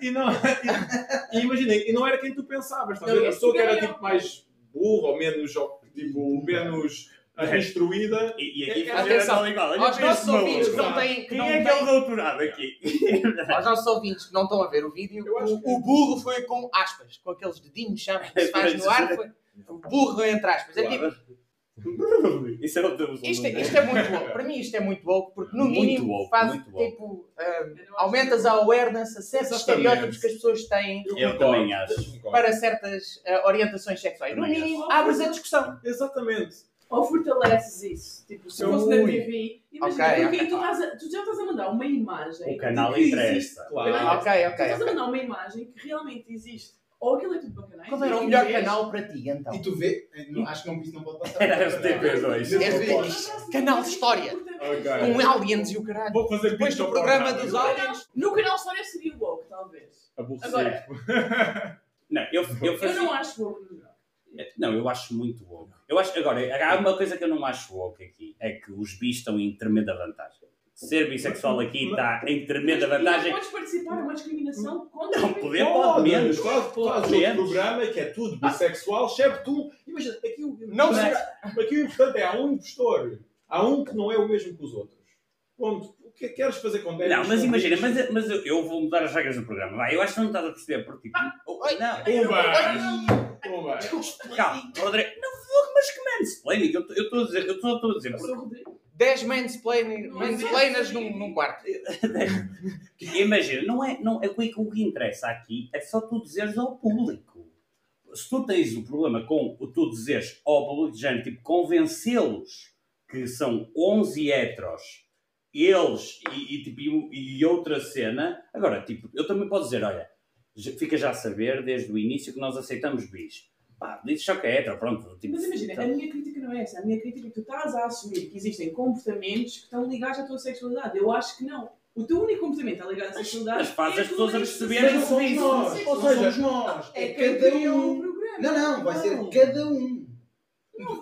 e, e não, e, e imaginem, e não era quem tu pensavas, estás a ver? Pessoa que era tipo mais burra ou menos, tipo, menos ah, instruída. E, e aqui É, atenção, tal igual. Olha Aos nossos ouvintes que não Exato. têm. que Quem não é que é o doutorado aqui? Aos nossos ouvintes que não estão a ver o vídeo, acho que- o, o burro foi com aspas, com aqueles dedinhos, sabe? Que se faz no ar. Foi, o burro entre aspas. É tipo, Isso é o teu isto, é- isto é muito louco. Para mim, isto é muito louco, porque no Muito mínimo woke, faz tipo. aumentas a awareness a certos estereótipos que as pessoas têm Eu para certas ah, orientações sexuais. No mínimo, acho. abres a discussão. Exatamente. Ou fortaleces isso. Tipo, se fosse na. TV, imagina, Ok, porque ok. aí tu, estás a- tu já estás a mandar uma imagem. O canal interessa. existe- Claro. Canal- Ok, Tu ok. estás a ok. mandar uma imagem que realmente existe. Ou aquilo é tudo bacanais. Qual era o e melhor vês- canal para ti, então? E tu vê, não- acho que não, isso não pode passar. Era RTP2. Este- Canal de História. Ok. Com aliens e o caralho. Vou fazer Depois do programa dos No aliens. canal- No canal História seria woke, talvez. Aborrecido. Agora, Não, eu, eu eu fazia... não acho woke no geral. Não, eu acho muito woke. Eu acho, agora, há uma coisa que eu não acho woke aqui, é que os bis estão em tremenda vantagem. Ser bissexual aqui está em tremenda Mas Não vantagem. podes participar de uma discriminação contra Não, poder pode menos. Pode faz outro menos. programa que é tudo bissexual, excepto um. Imagina, aqui o, Não aqui o importante é há um impostor. Há um que não é o mesmo que os outros. Ponto. que- queres fazer com 10? Não, mas imagina, 20? mas, mas eu, eu vou mudar as regras do programa. Vai, eu acho que não estás a perceber, porque tipo. oh, Oi. não, Pumba! Pumba! calma, Rodrigo, não vou, mas que mansplaining? Eu estou a dizer, eu estou a dizer. O. 10 mansplaining- Não é mansplainers num, num quarto. Imagina, não é, não, é o que- o que interessa aqui é só tu dizeres ao público. Se tu tens o problema com o tu dizeres ao público de género, tipo, convencê-los que são 11 heteros, eles e, e, tipo, e, outra cena, agora, tipo, eu também posso dizer, olha, fica já a saber desde o início que nós aceitamos bis. Pá, dizes só que é hetero, pronto. Tipo, Mas imagina, a minha crítica não é essa. A minha crítica é que tu estás a assumir que existem comportamentos que estão ligados à tua sexualidade. Eu acho que não. O teu único comportamento está ligado à sexualidade. mas faz é as pessoas a perceberem que Sim, ou não seja, somos nós, É é cada um. Não, não, vai ser cada um.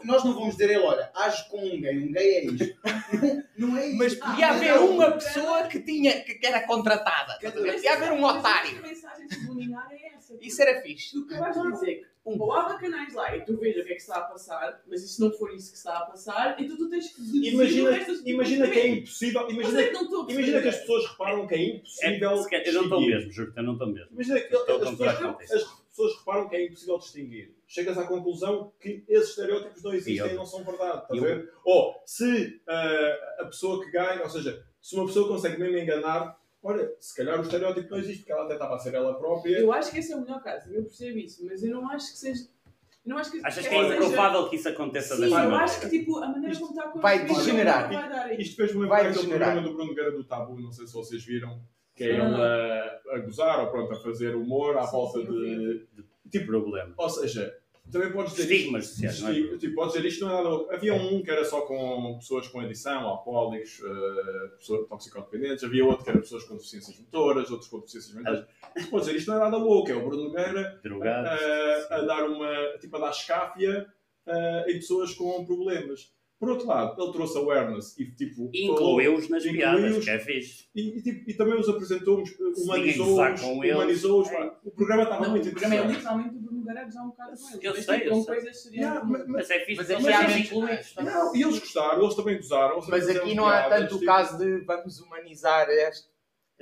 Nós não vamos dizer ele, olha, age com um gay, um gay é isto. não é isso. Mas podia Ah, haver não. uma pessoa que, tinha, que era contratada. ver? Podia haver um otário. A mensagem subliminar é essa. Isso era fixe. Tu acabaste de dizer que um, ou há bacanais lá e tu veja o que é que está a passar, mas e se não for isso que está a passar, então tu tens que Imagina, imagina que é impossível. Imagina, é que não imagina que as pessoas reparam que é é, impossível. calhar- eu não estou mesmo, juro eu não estou mesmo. Imagina que pessoas, as pessoas reparam que é impossível distinguir. Chegas à conclusão que esses estereótipos não existem E eu- e não são verdade. Estás eu- a ver? Ou se ah, a pessoa que ganha, ou seja, se uma pessoa consegue mesmo enganar, olha, se calhar o estereótipo não existe, porque ela até estava a ser ela própria. Eu acho que esse é o melhor caso, eu percebo isso, mas eu não acho que seja. Não acho que Achas que é improvável que isso aconteça Sim, dessa eu maneira? acho que tipo, a maneira como está a Vai acontecer degenerar. vai dar aí. Isto fez-me lembrar aquele degenerar. programa do Bruno Nogueira do Tabu, não sei se vocês viram, que é Não. ele a, a gozar ou pronto, a fazer humor à Sim, volta sim, eu de. Tipo problema. Ou seja, também podes dizer. Estigmas sociais, não é? Tipo, tipo, podes dizer isto não é nada. Havia um que era só com pessoas com adição, alcoólicos, eh, pessoas toxicodependentes, havia outro que era pessoas com deficiências motoras, outros com deficiências mentais. Podes dizer isto não é nada louco, é o Bruno Nogueira eh, a dar uma. tipo, a dar escáfia eh, em pessoas com problemas. Por outro lado, ele trouxe awareness e tipo. Incluiu-os nas piadas, que é fixe. e, e, tipo, e também os apresentou, humanizou-os, humanizou-os. pá. O programa estava Não, muito o programa é interessante. literalmente há um bocado com ele. Eu Mas, sei, tipo, eu com sei. coisas seriam. Yeah, mas- Mas é fixe. Mas mas aqui é há menos- incluídos. Não, e eles gostaram, eles também gozaram. eles Mas também aqui não há piadas, tanto o tipo, caso de vamos humanizar este.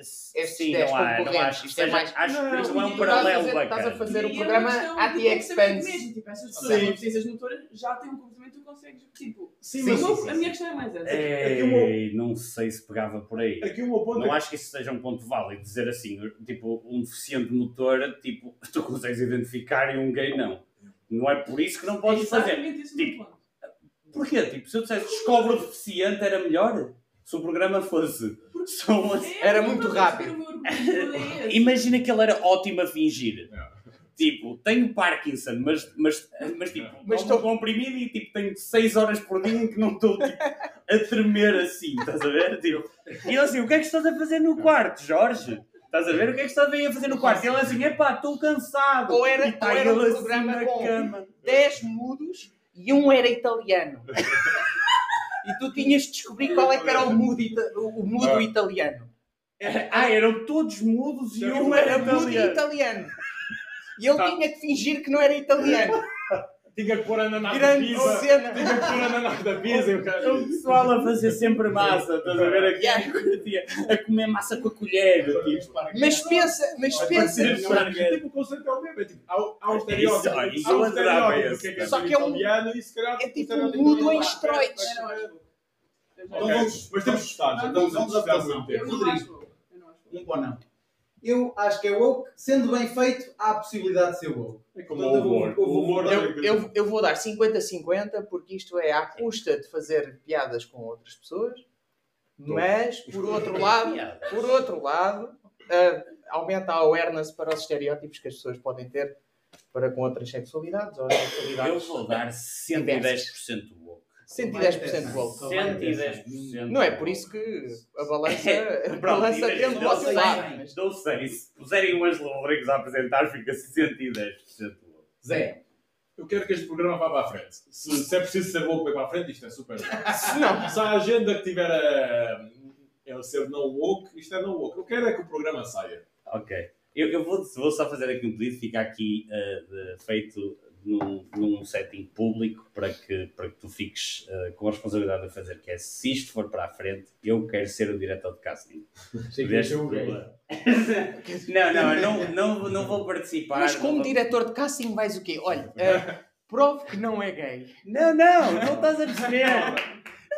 Estes Sim, 10 não há, não concorrentes, acho. isto é mais- acho que Não, isto não é um Tu estás a paralelo fazer- Estás a bacana. fazer o é programa uma at the expense. Mesmo, tipo, essas pessoas Sim. com deficiências motoras já têm um comportamento que tu consegues. Tipo, Sim, mas meu- a minha questão é mais essa. Ei, não sei se pegava por aí. aqui meu ponto Não é acho que isso seja um ponto válido. Dizer assim, tipo, um deficiente motor, tipo, tu consegues identificar e um gay não. Não é por isso que não podes fazer. Exatamente esse o meu Tipo. Porquê? Tipo, se eu dissesse descobre o deficiente era melhor? Se o programa fosse só uma... É, Era muito rápido. é. Imagina que ele era ótimo a fingir. Yeah. Tipo, tenho Parkinson, mas, mas, mas tipo, Mas mas estou- comprimido e tipo, tenho 6 horas por dia em que não estou tipo, a tremer assim, estás a ver? Tipo, e ele assim, o que é que estás a fazer no quarto, Jorge? Estás a ver? O que é que estás a fazer no quarto? E ele assim, epá, estou cansado. Ou era, e tá ou era um ele assim programa na com cama. 10 mudos e um era italiano. E tu tinhas de descobrir qual é que era o mudo, ita- o mudo Ah. italiano. Ah, eram todos mudos e Um era mudo italiano. italiano. E ele Tá. tinha que fingir que não era italiano. Tinha que pôr ananás da pizza. cena. Tinha que pôr ananás da pizza. e o cara- O pessoal a fazer sempre massa, estás a ver aqui? A comer massa com a colher, tipo. Mas pensa, mas pensa. esparguete. Tipo, o conceito é o mesmo. É tipo, há, há um estereótipo. há um eu adorava estereótipo do esse. que é que é Só ser que é um- italiano e se calhar... é o tipo um mudo não é em esteroides. Bom. Ok, vamos- Mas temos gostado. já vamos- adaptação. muito tempo. bom. Bom. Um ou não. Eu acho que é woke. Sendo bem feito, há a possibilidade de ser woke. É como Portanto, o humor. eu vou- O humor Eu, eu, eu vou dar 50-50 porque isto é à custa de fazer piadas com outras pessoas, mas por outro lado, por outro lado, ah, aumenta a awareness para os estereótipos que as pessoas podem ter para com outras sexualidades ou Eu sexualidades. vou dar 110% woke. 110% woke. 110%. Não é por isso que a balança, a Pronto, balança tende para o dou seu 100, lado. mas- Dou 100. Se puserem o Ângelo Rodrigues a apresentar, fica 110% woke. Zé. Eu quero que este programa vá para a frente. Se, se é preciso ser woke para ir para a frente, isto é super. Se não, Se a agenda que tiver a, a ser não woke, isto é não woke. Eu quero é que o programa saia. Ok. Eu, eu vou, vou só fazer aqui um pedido, fica aqui uh, de- feito num, num setting público para que, para que tu fiques eh, com a responsabilidade de fazer, que é se isto for para a frente, eu quero ser o diretor de casting. Deste- eu não, não, eu não, não, não vou participar. Mas como vou- diretor de casting vais o quê? Olha, eh, prove que não é gay. Não, não, não estás a perceber.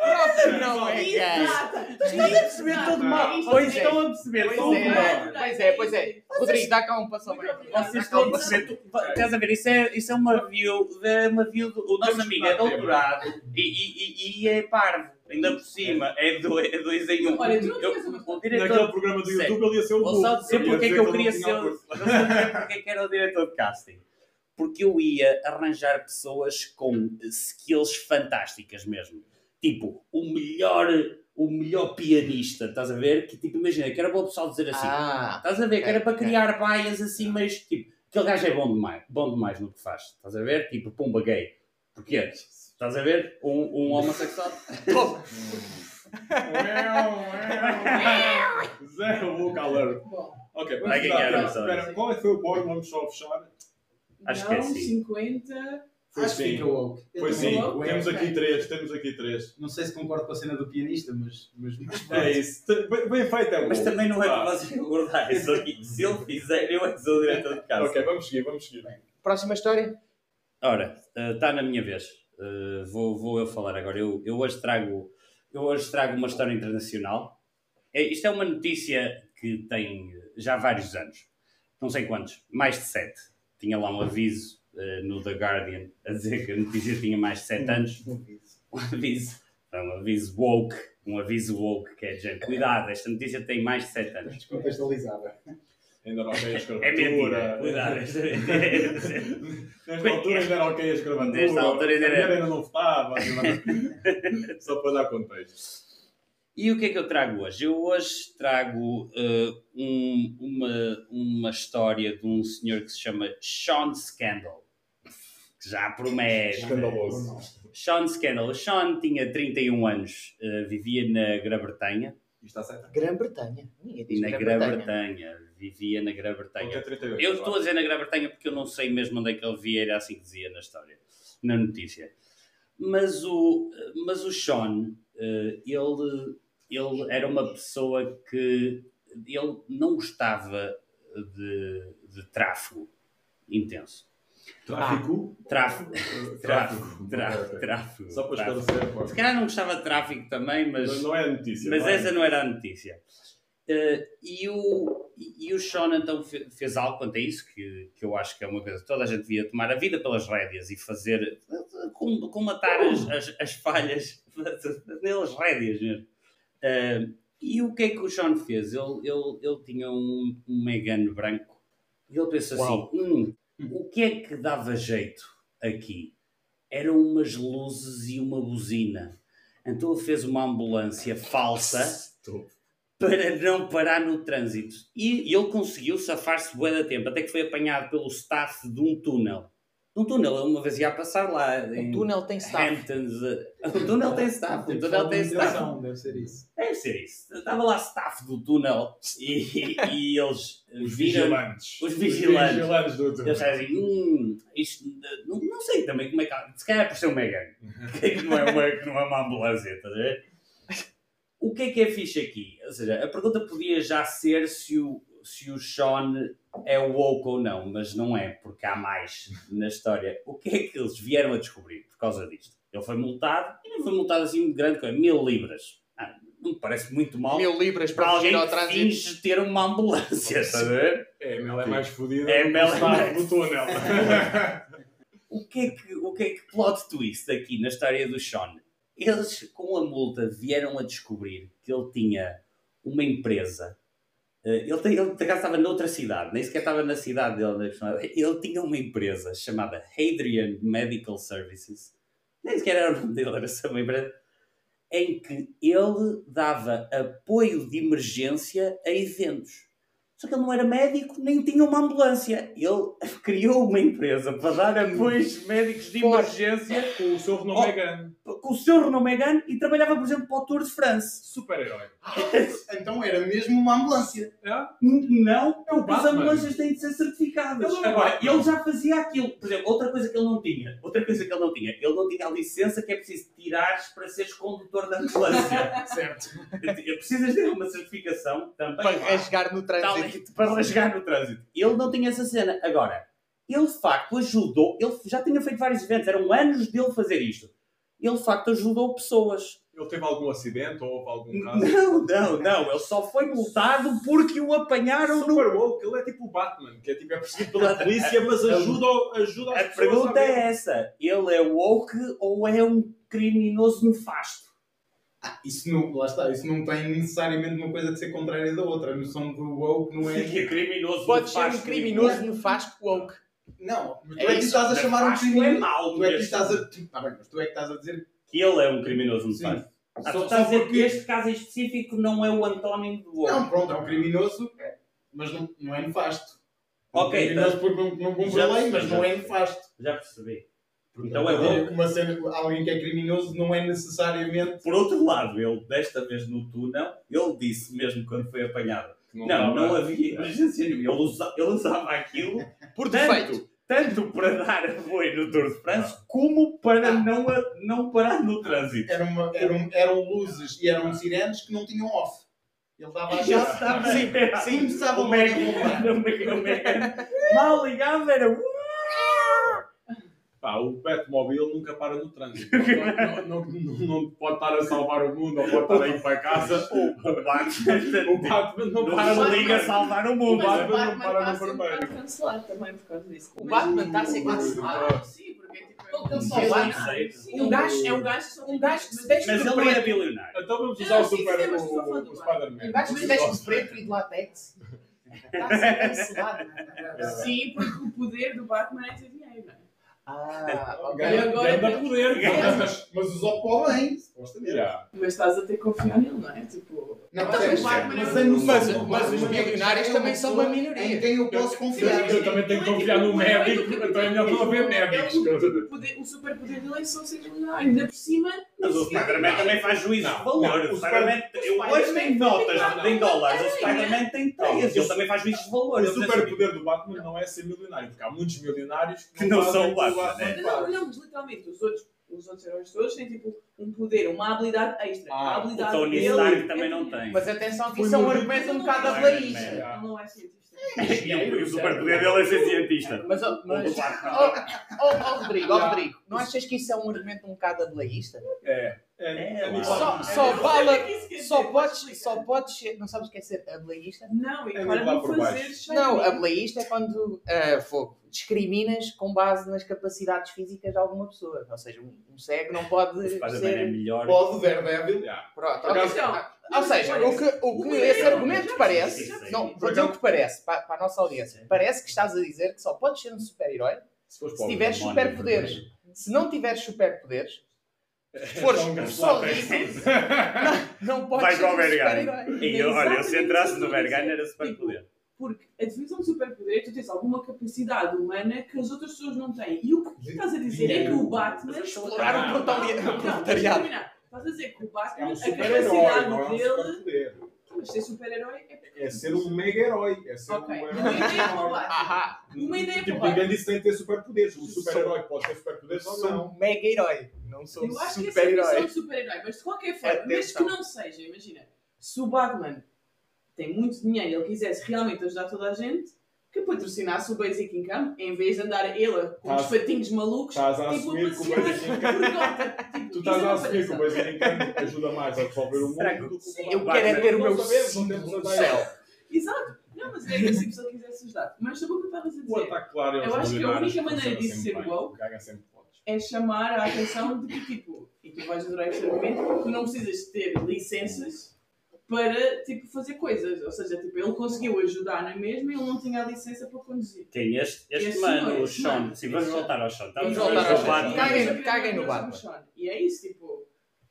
Que não é gay. Estás a perceber todo mal. Pois é. estão a perceber Pois todo é. mal. Pois é, pois é. Rodrigo, dá cá um passo meio. Vocês estão a perceber, tu- estás a ver, isso é, isso é uma view, é uma view do, o nosso amigo é doutorado e, e, e, e é parvo, ainda por cima, é, do, é dois em um. Olha, tu não Eu- tinhas uma- o Naquele diretor, programa do. YouTube ele ia ser o vou dizer Ele ia porque é que eu queria ser, tinha vou o curso. só dizer porque é que era o diretor de casting. Porque eu ia arranjar pessoas com skills fantásticas mesmo. Tipo, o melhor, o melhor pianista, estás a ver? Que tipo, imagina, que era bom o pessoal dizer assim, Ah, Estás a ver? Que era para criar baias assim, mas tipo, aquele gajo é bom demais, bom demais no que faz. Estás a ver? Tipo, pumba gay. Porquê? Estás a ver? Um, um homossexual. Zero Hulk alert. Bom, Ok, vamos Vai lá. ganhar, Espera, qual é que foi o bónus? Vamos só fechar. Acho que é não, sim. 50. Foi Acho que sim. fica woke. Também sim. woke. Temos aqui três, temos aqui três. Não sei se concordo com a cena do pianista, mas. mas, mas É isso. Bem, bem feito é o Mas também não é para vocês engordarem. Que se ele fizer, eu é que sou o diretor de casa. Ok, vamos seguir, vamos seguir. próxima história? Ora, está na minha vez. Uh, vou, vou eu falar agora. Eu, eu, hoje trago, eu hoje trago uma história internacional. É, isto é uma notícia que tem já vários anos. Não sei quantos. Mais de sete. Tinha lá um aviso uh, no The Guardian a dizer que a notícia tinha mais de sete anos. Um aviso. É um aviso woke. Um aviso woke que é de gente. Cuidado, esta notícia tem mais de sete anos. Descontextualizada. Ainda não ok a É escravatura. mentira. Cuidado. Nesta altura ainda era ok a escravatura. Nesta altura ainda era- ainda não votava. Só para dar contexto. E o que é que eu trago hoje? Eu hoje trago eh, um- uma, uma história de um senhor que se chama Sean Scandal. Que já promete. Escandaloso. Sean Scandal. O Sean tinha 31 anos, eh, vivia na Grã-Bretanha. Isto está certo? Grã-Bretanha. Na Grã-Bretanha. Vivia na Grã-Bretanha. 38. Eu estou a dizer na Grã-Bretanha porque eu não sei mesmo onde é que ele via, era assim que dizia na história, na notícia. Mas o, mas o Sean, eh, ele, ele era uma pessoa que ele não gostava de, de tráfego intenso. Tráfico? Tráfico. tráfego, Ok. tráfego. Só para esclarecer. Se calhar não gostava de tráfego também, mas... Não é a notícia. Mas não é? essa não era a notícia. Eh, e, o, e o Sean então fe- fez algo quanto a isso, que, que eu acho que é uma coisa que toda a gente devia tomar a vida pelas rédeas e fazer, com- comatar as, as, as falhas nelas rédeas mesmo. Eh, e o que é que o Sean fez? Ele, ele, ele tinha um, um Megane branco e ele pensou Uau. assim: "Hum, o que é que dava jeito aqui? Eram umas luzes e uma buzina. Então ele fez uma ambulância falsa para não parar no trânsito. E ele conseguiu safar-se bué da tempo, até que foi apanhado pelo staff de um túnel. Um túnel, uma vez ia passar lá. O em túnel tem staff. Hamptons. eh, O túnel tem staff, o Tipo, túnel tem staff. Deve ser isso. Deve ser isso. Estava lá staff do túnel e, e eles Os viram. vigilantes. Os vigilantes. vigilantes do túnel. Eles assim, hum, isto, eh, não, não sei também como é que. Se calhar é por ser um Megane. que não é uma, que não é uma ambulância, estás a ver? O que é que é fixe aqui? Ou seja, a pergunta podia já ser se o, se o Sean é woke ou não, mas não é, porque há mais na história. O que é que eles vieram a descobrir por causa disto? Ele foi multado, e não foi multado assim muito grande, coisa, mil libras. Ah, não me parece muito mal Mil libras para para alguém ao que trânsito. finge ter uma ambulância, estás a ver? É, a Mel é mais fodida É, do que Mel é mais- do túnel. O que, é que, o que é que plot twist aqui na história do Sean? Eles, com a multa, vieram a descobrir que ele tinha uma empresa. Eh, Ele, tem, ele por estava noutra cidade, nem sequer estava na cidade dele. Ele tinha uma empresa chamada Hadrian Medical Services, nem sequer era o nome dele, era só uma empresa, em que ele dava apoio de emergência a eventos. Só que ele não era médico, nem tinha uma ambulância. Ele criou uma empresa para dar apoios médicos de emergência Com o seu Renault Oh. Megane. com o seu Renault Megane e trabalhava, por exemplo, para o Tour de France. Super-herói. Então era mesmo uma ambulância. É? Não, É o porque as ambulâncias têm de ser certificadas. Ele é Agora, Batman. ele já fazia aquilo. Por exemplo, outra coisa que ele não tinha. Outra coisa que ele não tinha. Ele não tinha a licença que é preciso tirares para seres condutor da ambulância. Certo. Precisas ter uma certificação também. Para rasgar no Tal trânsito. E- para rasgar no trânsito. Ele não tinha essa cena. Agora, ele de facto ajudou, ele já tinha feito vários eventos, eram anos dele fazer isto. Ele de facto ajudou pessoas. Ele teve algum acidente ou houve algum caso? Não, não, não. Ele só foi multado porque o apanharam no. Super woke, ele é tipo o Batman, que é tipo é perseguido pela polícia, mas ajuda, ajuda as A pessoas pergunta ver. é essa: ele é woke ou é um criminoso nefasto? Isso não, lá está, isso não tem necessariamente uma coisa de ser contrária da outra. A noção do woke não é. Que criminoso Pode ser um criminoso nefasto woke. Não, mas tu É é, que estás a chamar um é criminoso. mau. Tu é que estás a. Tá bem, mas tu é que estás a dizer. Que ele é um criminoso nefasto. Ah, tu Só, estás a dizer que porque. este caso em específico não é o antónimo do woke. Não, pronto, é um criminoso, mas não, não é nefasto. É um Ok, criminoso porque não, não cumpre a lei, mas não é nefasto. Já percebi. Então é woke. Uma cena, alguém que é criminoso não é necessariamente. Por outro lado, ele, desta vez no túnel, ele disse mesmo quando foi apanhado: Não, não, não, havia emergência nenhuma. Ele, usa- ele usava aquilo Por defeito. tanto, para dar apoio no Tour de France, como para não, a- não parar no trânsito. Era uma, eram, eram luzes e eram sirenes que não tinham off. Ele dava a Já chave. estava Sim, sim, Começava o logo a Megan- bombar. o Megan- o Megan mal ligava, era. "Uh!" Pá, o Batmobile nunca para no trânsito. Não, não, não, não pode estar a salvar o mundo ou pode estar a ir para casa. O Batman O Batman não não para no liga a salvar o O mundo. Mas Batman o não Batman para está no vermelho. a cancelar também por causa disso. O Batman está a ser cancelado. Sim, porque é tipo. Ele Ele Sim, um gajo é um gajo Um gajo que se Mas de ele não era preto. bilionário. Então vamos usar o, sim, super, mas o, o Batman. Spider-Man. Um gajo que se veste de preto e de látex. Está a ser cancelado. Sim, porque o poder do Batman é ter é? Ah. Ganha, agora ganha tem- poder. Mas, mas, mas usou para o bem, supostamente. Yeah. Mas estás a ter que confiar nele, não é? Tipo. Não, Então, mas, mas é Mas- os é milionários também são uma minoria. Em quem eu posso confiar. Eu também tenho que confiar no médico, então é melhor não haver médicos. O, poder- o superpoder dele é só ser milionário. Ainda por cima. Mas o Spider-Man também faz juízo de valor. o Spider-Man, hoje tenho notas em dólares, o Spider-Man tem o- ele também faz juízos de valor. O Ele super tem- poder do Batman não é ser milionário, porque há muitos milionários Que não são o Batman, né? Não, literalmente, os outros, os outros heróis todos têm tipo um poder, uma habilidade extra. Ah, a O habilidade Tony dele Stark é também não dinheiro. tem. Mas atenção que Foi isso é um argumento um bocado Iron ableísta. Man. Ele não é cientista. E o superpoder dele é ser cientista. Mas, ó, mas, O ó, ó, Rodrigo, ó, Rodrigo, não achas que isso é um argumento um bocado ableísta? É. É, É, é. Só, é- só é quer só dizer, podes, podes só podes ser, não sabes o que é ser ableísta? Não, e para nivelar não por fazer baixo. shame. Não, ableísta é quando ah, fogo, discriminas com base nas capacidades físicas de alguma pessoa. Ou seja, um, um cego não pode Spider-Man é ser. melhor. Pode, Daredevil. Yeah. Pronto, acaso- Então, Ou seja, o que, o que esse argumento parece, não, vou dizer o que parece para, para a nossa audiência. Parece que estás a dizer que só podes ser um super-herói Se se tiveres superpoderes. Se não tiveres superpoderes, fores Então, só rico, não, não podes Vai ser para o um super-herói. E eu, olha, eu se entrasse no isso. era superpoder. Porque a definição de superpoder é que tu tens alguma capacidade humana que as outras pessoas não têm. E o que tu estás a dizer é que o Batman. Explorar o proletariado. Estás a dizer que o É Batman, um a capacidade é um dele. Mas ser super-herói é. É ser um mega-herói. É ser Ok. um Uma ideia para o herói. Batman. Ahá, Uma ideia Tipo, o Batman. ninguém disse que tem que ter superpoderes. O super-herói pode ter superpoderes ou sou não. um mega-herói, não sou um Eu acho que essa é super-herói. super-herói, mas de qualquer forma, mesmo que não seja, imagina, se o Batman tem muito dinheiro e ele quisesse realmente ajudar toda a gente, que patrocinasse o Basic Income, em vez de andar ele com os patinhos malucos, Estás a tipo, assumir que o Basic Income. Tipo, Tu estás a assumir que o. Basic Income ajuda mais a resolver o que- mundo do que o. Eu quero é ter o meu a céu. Exato. Não, mas é que assim, se ele quisesse ajudar. Mas sobre o que estavas a O dizer, ataque claro é Eu acho que a única maneira sempre ser woke é chamar a atenção de que, tipo, e tu vais adorar este argumento, tu não precisas ter licenças para, tipo, fazer coisas. Ou seja, tipo, ele conseguiu ajudar na mesma e ele não tinha a licença para conduzir. Quem? Este, este Esse mano, senhor, o Sean. Sim, vamos voltar ao Sean. Estamos Vamos voltar ao Sean. Caguem- E caguem no Batman. o. E é isso, tipo,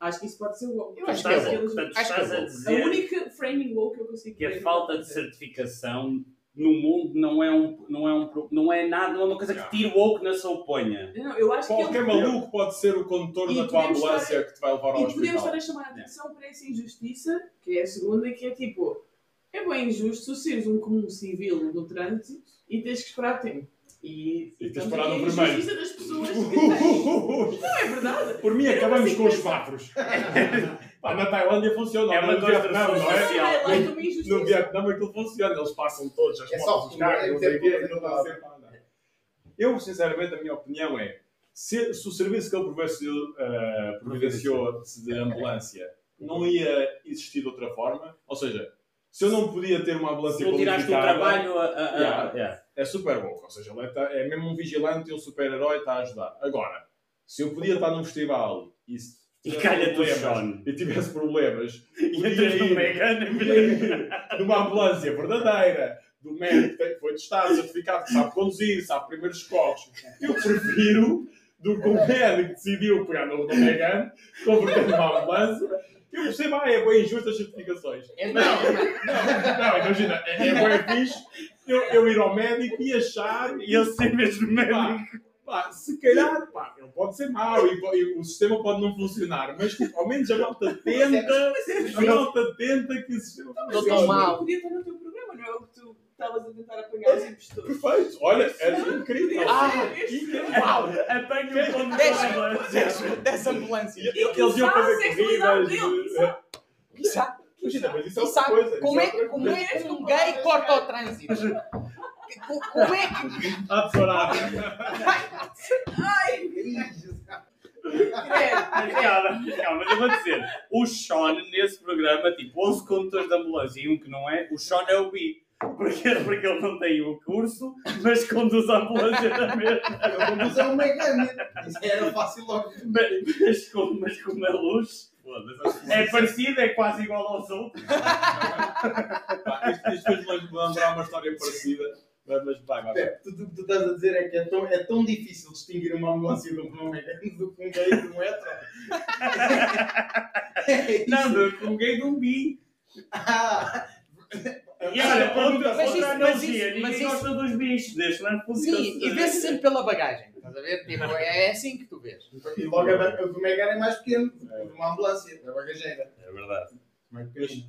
Acho que isso pode ser woke. Eu acho que é woke. a- Portanto, é estás a woke. A dizer única framing woke que eu consigo que a ver- falta de certificação no mundo não é, um, não é, um, não é nada, não é uma coisa que tire o woke na sua ponha. Não, eu acho que Qualquer ele- maluco pode ser o condutor E da tua ambulância que te vai levar ao E podemos estar hospital. a chamar a atenção para essa injustiça, que é a segunda, que é tipo, é bem injusto tu seres um comum civil no trânsito e tens que esperar tempo. E, E tens que aqui no a vermelho. injustiça das pessoas que têm. Não é verdade? Por mim, acabamos com os semáforos. Pá, na Tailândia funciona, É uma no Vietnã, construção não é? social. Highlight uma No. Vietnã aquilo funciona, eles passam todos as É só motos, os carros, não sei o quê, é não dá sempre a andar. Eu, sinceramente, a minha opinião é, se, se o serviço que ele providenciou, eh, providenciou de ambulância não ia existir de outra forma, ou seja, se eu não podia ter uma ambulância Se não tiraste o qualificada, trabalho a. a- a- Yeah. yeah. é super bom. Ou seja, ele é, é mesmo um vigilante e um super-herói está a ajudar. Agora, se eu podia estar num festival e, se E tivesse calha-te o problemas- Sean. e tivesse problemas, E entras no ir- Megan. podia ir numa ambulância verdadeira, do médico que foi testado, certificado, que sabe conduzir, sabe primeiros socorros, eu prefiro do que o médico decidiu pegar no, no Megan, converter numa ambulância. Eu percebo, ah, é bem injusto as certificações. É Não, não, não, imagina, é, é bem fixe eu, eu ir ao médico e achar. E ele ser mesmo médico. Pá, se calhar, pá, ele pode ser mau e, e o sistema pode não funcionar, mas tipo, ao menos a malta tenta, a malta tenta que o sistema Doutor funcione. Mau. Podia estar no teu programa, não é o que tu estavas a tentar apanhar os impostores. Perfeito, olha, era incrível. Ah, incrível. Uau! Apanha o condutor Dez- da ambulância. dez- Dessa ambulância. E Eles iam fazer corridas. de-. Quiçá. Imagina, mas isso é Tu outra sabe coisa. como é, é que um gay corta o trânsito? Co- Como é que. Ah, tesourado. Mas calma, mas calma, mas eu vou dizer, o Sean nesse programa, tipo, 11 condutores de ambulância e um que não é, o Sean é o bi. Porque, porque ele não tem o curso, mas conduz a ambulância na mesma. Eu vou usar o Megane. Isso era fácil logo. Mas, com, mas com uma luz. É parecido, é quase igual aos outros. Isto fez-me lembrar uma história parecida, mas mas vai. Pepe, tu- tu- o que tu estás a dizer é que é tão, é tão difícil distinguir uma ambulância de um do que um gay de um hetero. É. Não, do- um gay de um bi. Ah, E olha, outra, Mas outra analogia, isso- ninguém mas isso- gosta dos bichos, deixa não funciona. Sim, e vê-se sempre pela bagagem. Estás a ver? Tipo, é assim que tu vês. e logo a do Megane é mais pequeno do que uma ambulância, da bagageira. É verdade.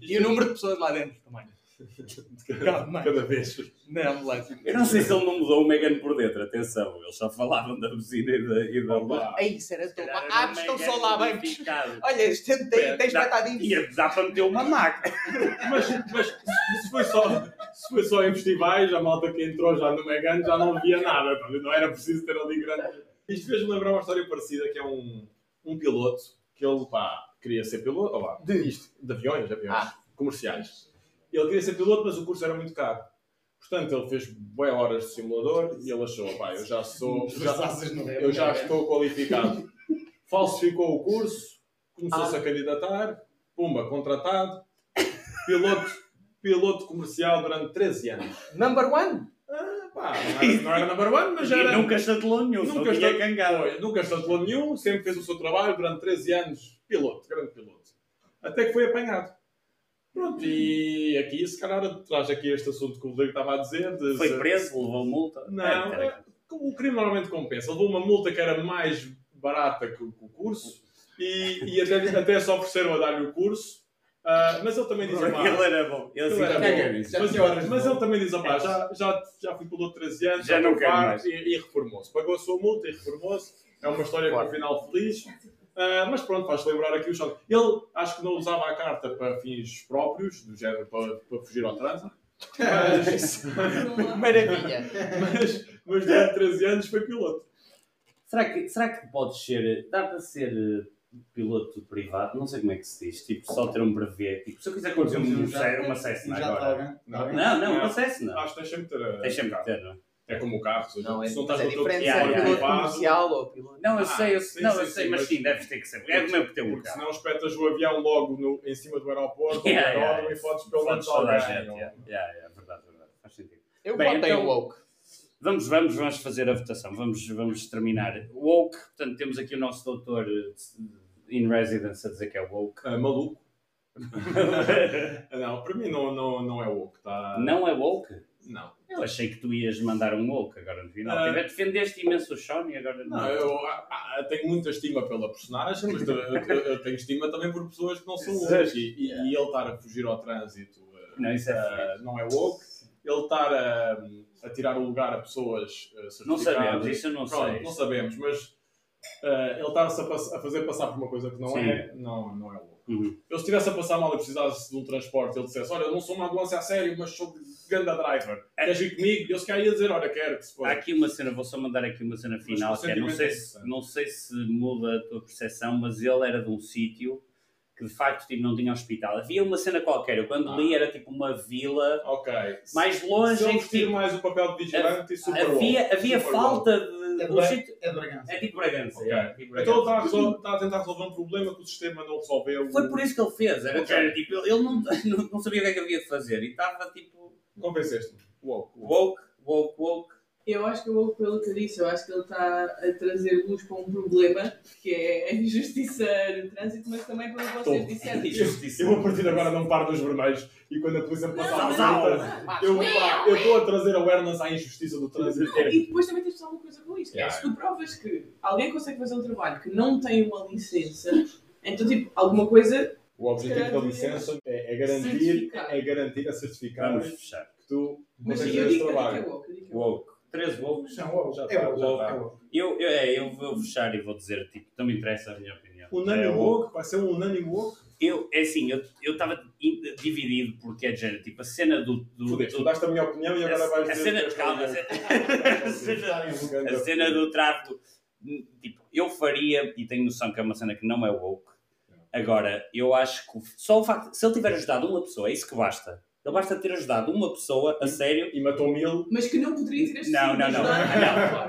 E o número de pessoas lá dentro também. Cada vez. Na ambulância. Eu não sei se ele não mudou o Megan por dentro, atenção, eles só falavam da buzina e da. E da Opa. Aí, isso era tão. Ah, estão só lá bem. Olha, este tem, tem Dá- espetadinhos. Ia dar para meter uma maca. Mas, mas se, foi só, se foi só em festivais, a malta que entrou já no Megan já não via nada, não era preciso ter ali grande. Isto fez-me lembrar uma história parecida que é um, um piloto que ele pá, queria ser piloto, ó lá, De? isto, de aviões, de aviões Ah. comerciais. Ele queria ser piloto, mas o curso era muito caro. Portanto, ele fez boas horas de simulador e ele achou, pá, eu já sou, já, eu já estou qualificado. Falsificou o curso, começou-se a candidatar, pumba, contratado, piloto, piloto comercial durante 13 anos. Number one? Ah, pá, não era, não era number one, mas E era. nunca estatelou nenhum, Nunca tinha cangado. Nunca estatelou nenhum, sempre fez o seu trabalho durante 13 anos. Piloto, grande piloto. Até que foi apanhado. Pronto, e aqui, se calhar, traz aqui este assunto que o Rodrigo estava a dizer. De Foi se- preso, levou multa. Não, É, é, o crime normalmente compensa. Levou uma multa que era mais barata que o, curso e, e até, até só ofereceram a dar-lhe o curso. Ah, mas ele também diz: Porque "Pá, ele era bom. Ele Ele assim, era bom. mas, mas ele também diz: "Opá, já, já, já fui piloto de 13 anos, Já já não quero farto", mais. E, e reformou-se. Pagou a sua multa e reformou-se. É uma história com um final feliz. Ah, mas pronto, faz lembrar aqui o choque. Ele acho que não usava a carta para fins próprios, do género para, para fugir ao trânsito. Mas, Maravilha. mas, mas durante 13 anos foi piloto. Será que, será que pode ser. Dá para ser eh, piloto privado? Não sei como é que se diz. Tipo, só ter um brevet. Tipo, se eu quiser conduzir um, Já- uma Cessna agora. alguém? Não. Não, não, Não. uma Cessna. Acho que tens sempre que ter. ter, não é? É como o carro, se Não, é, se não estás é no diferente Yeah, ser yeah, piloto comercial ou piloto. Não, eu Ah, sei, eu, sim, não, sim, eu sei, sim, mas mas- sim, deves ter que ser. É do mesmo que ter um Porque carro. senão espetas o avião logo no, em cima do aeroporto, Yeah, no yeah, aeródromo e fodes pelo menos Fodes toda a alguém. gente. ou- Yeah, yeah, yeah, verdade, verdade. Faz sentido. Eu Bem, botei então- o woke. Vamos, vamos, vamos fazer a votação. Vamos, vamos terminar. Woke, portanto, temos aqui o nosso doutor. eh, in residence a dizer que é woke. Ah, maluco. não, para mim não, não, não é woke. Tá... Não é woke? Não. Eu achei que tu ias mandar um woke agora no final. Tive- Defendeste imenso o Sean e agora Não, eu ah, ah, tenho muita estima pela personagem, mas eu, eu- eu tenho estima também por pessoas que não são woke. E, e- e ele estar a fugir ao trânsito Não, isso é não é woke. Ele estar a, a tirar o lugar a pessoas ah, Não sabemos, isso eu não Pronto, sei. não sabemos, mas ah, ele estar-se a, a fazer passar por uma coisa que não Sim. é, não, não é woke. Uhum. Ele se estivesse a passar mal e precisasse de um transporte, ele dissesse: Olha, eu não sou uma ambulância a sério, mas sou ganda driver. É. Queres ir comigo? E ele se calhar ia dizer: Olha, quero que se for. Há aqui uma cena, vou só mandar aqui uma cena final, que é, não, sei é se, não sei se muda a tua percepção, mas ele era de um sítio que de facto tipo, não tinha hospital. Havia uma cena qualquer, eu quando Ah. li era tipo uma vila Ok. mais longe Se ele em que vestir tipo, mais o papel de vigilante e super havia, woke, havia super falta woke. de. É, Bra- sítio- é de Bragança. é tipo Bragança. Ok. é, tipo Bragança. Então ele está a, resol- está a tentar resolver um problema que o sistema não resolveu. Foi por isso que ele fez. Era, Ok. era tipo, ele não, não, não sabia o que é que havia de fazer e estava tipo. Convenceste-me. Woke. Woke, woke, woke. Eu acho que eu vou pelo que eu disse, eu acho que ele está a trazer luz para um problema que é a injustiça no trânsito, mas também pelo que vocês disseram. Injustiça. Eu vou partir agora não par dos vermelhos e quando a polícia passar Não, a não, multa, eu estou a trazer awareness à injustiça do trânsito. E depois também tens de fazer uma coisa com isto. é, Yeah. se tu provas que alguém consegue fazer um trabalho que não tem uma licença, então tipo, alguma coisa O objetivo da licença é, é garantir, é garantir a certificar Vamos que fechar. tu Mas consegues esse que é trabalho. woke, eu digo que é woke. Woke. Três woke. Não, woke. Já É tá, woke, já é tá. woke. Eu, eu, é, eu vou fechar e vou dizer, tipo, não me interessa a minha opinião. Unânime É woke, vai ser um unânime woke. Eu, é assim, eu eu estava dividido porque é de género, tipo, a cena do... do, Fudeste, tu daste a minha opinião e agora a, vais a dizer... cena, que calma, a woke. cena, a cena, a cena do tráfico, tipo, eu faria, e tenho noção que é uma cena que não é woke, agora, eu acho que só o facto, se ele tiver ajudado uma pessoa, é isso que basta. Ele basta ter ajudado uma pessoa, a sério, E matou mil. Mas que não poderia ter este Não, não, não.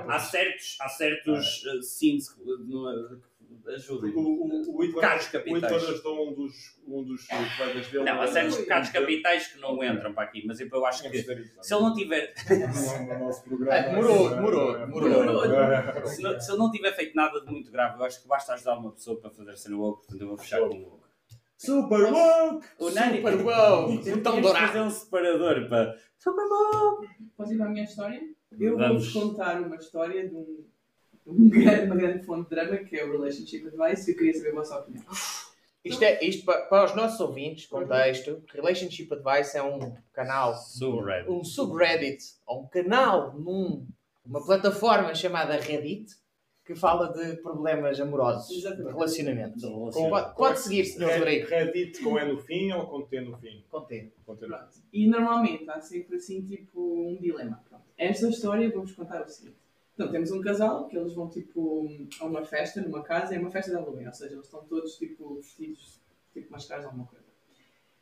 há certos, há certos uh, scenes que que ajudem. O, o, o Hitler, Pecados o capitais. Hitler ajudou um dos, um dos colegas dele. Não, há certos pecados capitais que não entram para aqui, mas eu eu acho que se ele não... tiver, No nosso programa. Demorou, demorou, demorou. Se, ele não tiver feito nada de muito grave, eu acho que basta ajudar uma pessoa para fazer cena woke, portanto eu vou fechar com o woke. Super woke! Unânime. Super! Temos Então que dourado. fazer um separador para Super woke. Posso ir para a minha história? Eu vou-vos contar uma história de um, de um grande- uma grande fonte de drama que é o Relationship Advice e eu queria saber a vossa opinião. Isto, é, isto para, para os nossos ouvintes, contexto, Relationship Advice é um canal, Subreddit. um subreddit, ou um canal num, uma plataforma chamada Reddit, que fala de problemas amorosos, de Exatamente. relacionamento. Com- Pode, pode seguir, Sr. Rodrigo. Reddit com E no fim ou com T no fim? Com T. E normalmente há sempre assim tipo um dilema. Pronto. Esta história vou-vos contar o seguinte. Então, temos um casal que eles vão tipo a uma festa numa casa, é uma festa de Halloween, ou seja, eles estão todos tipo vestidos, tipo mascarados alguma coisa.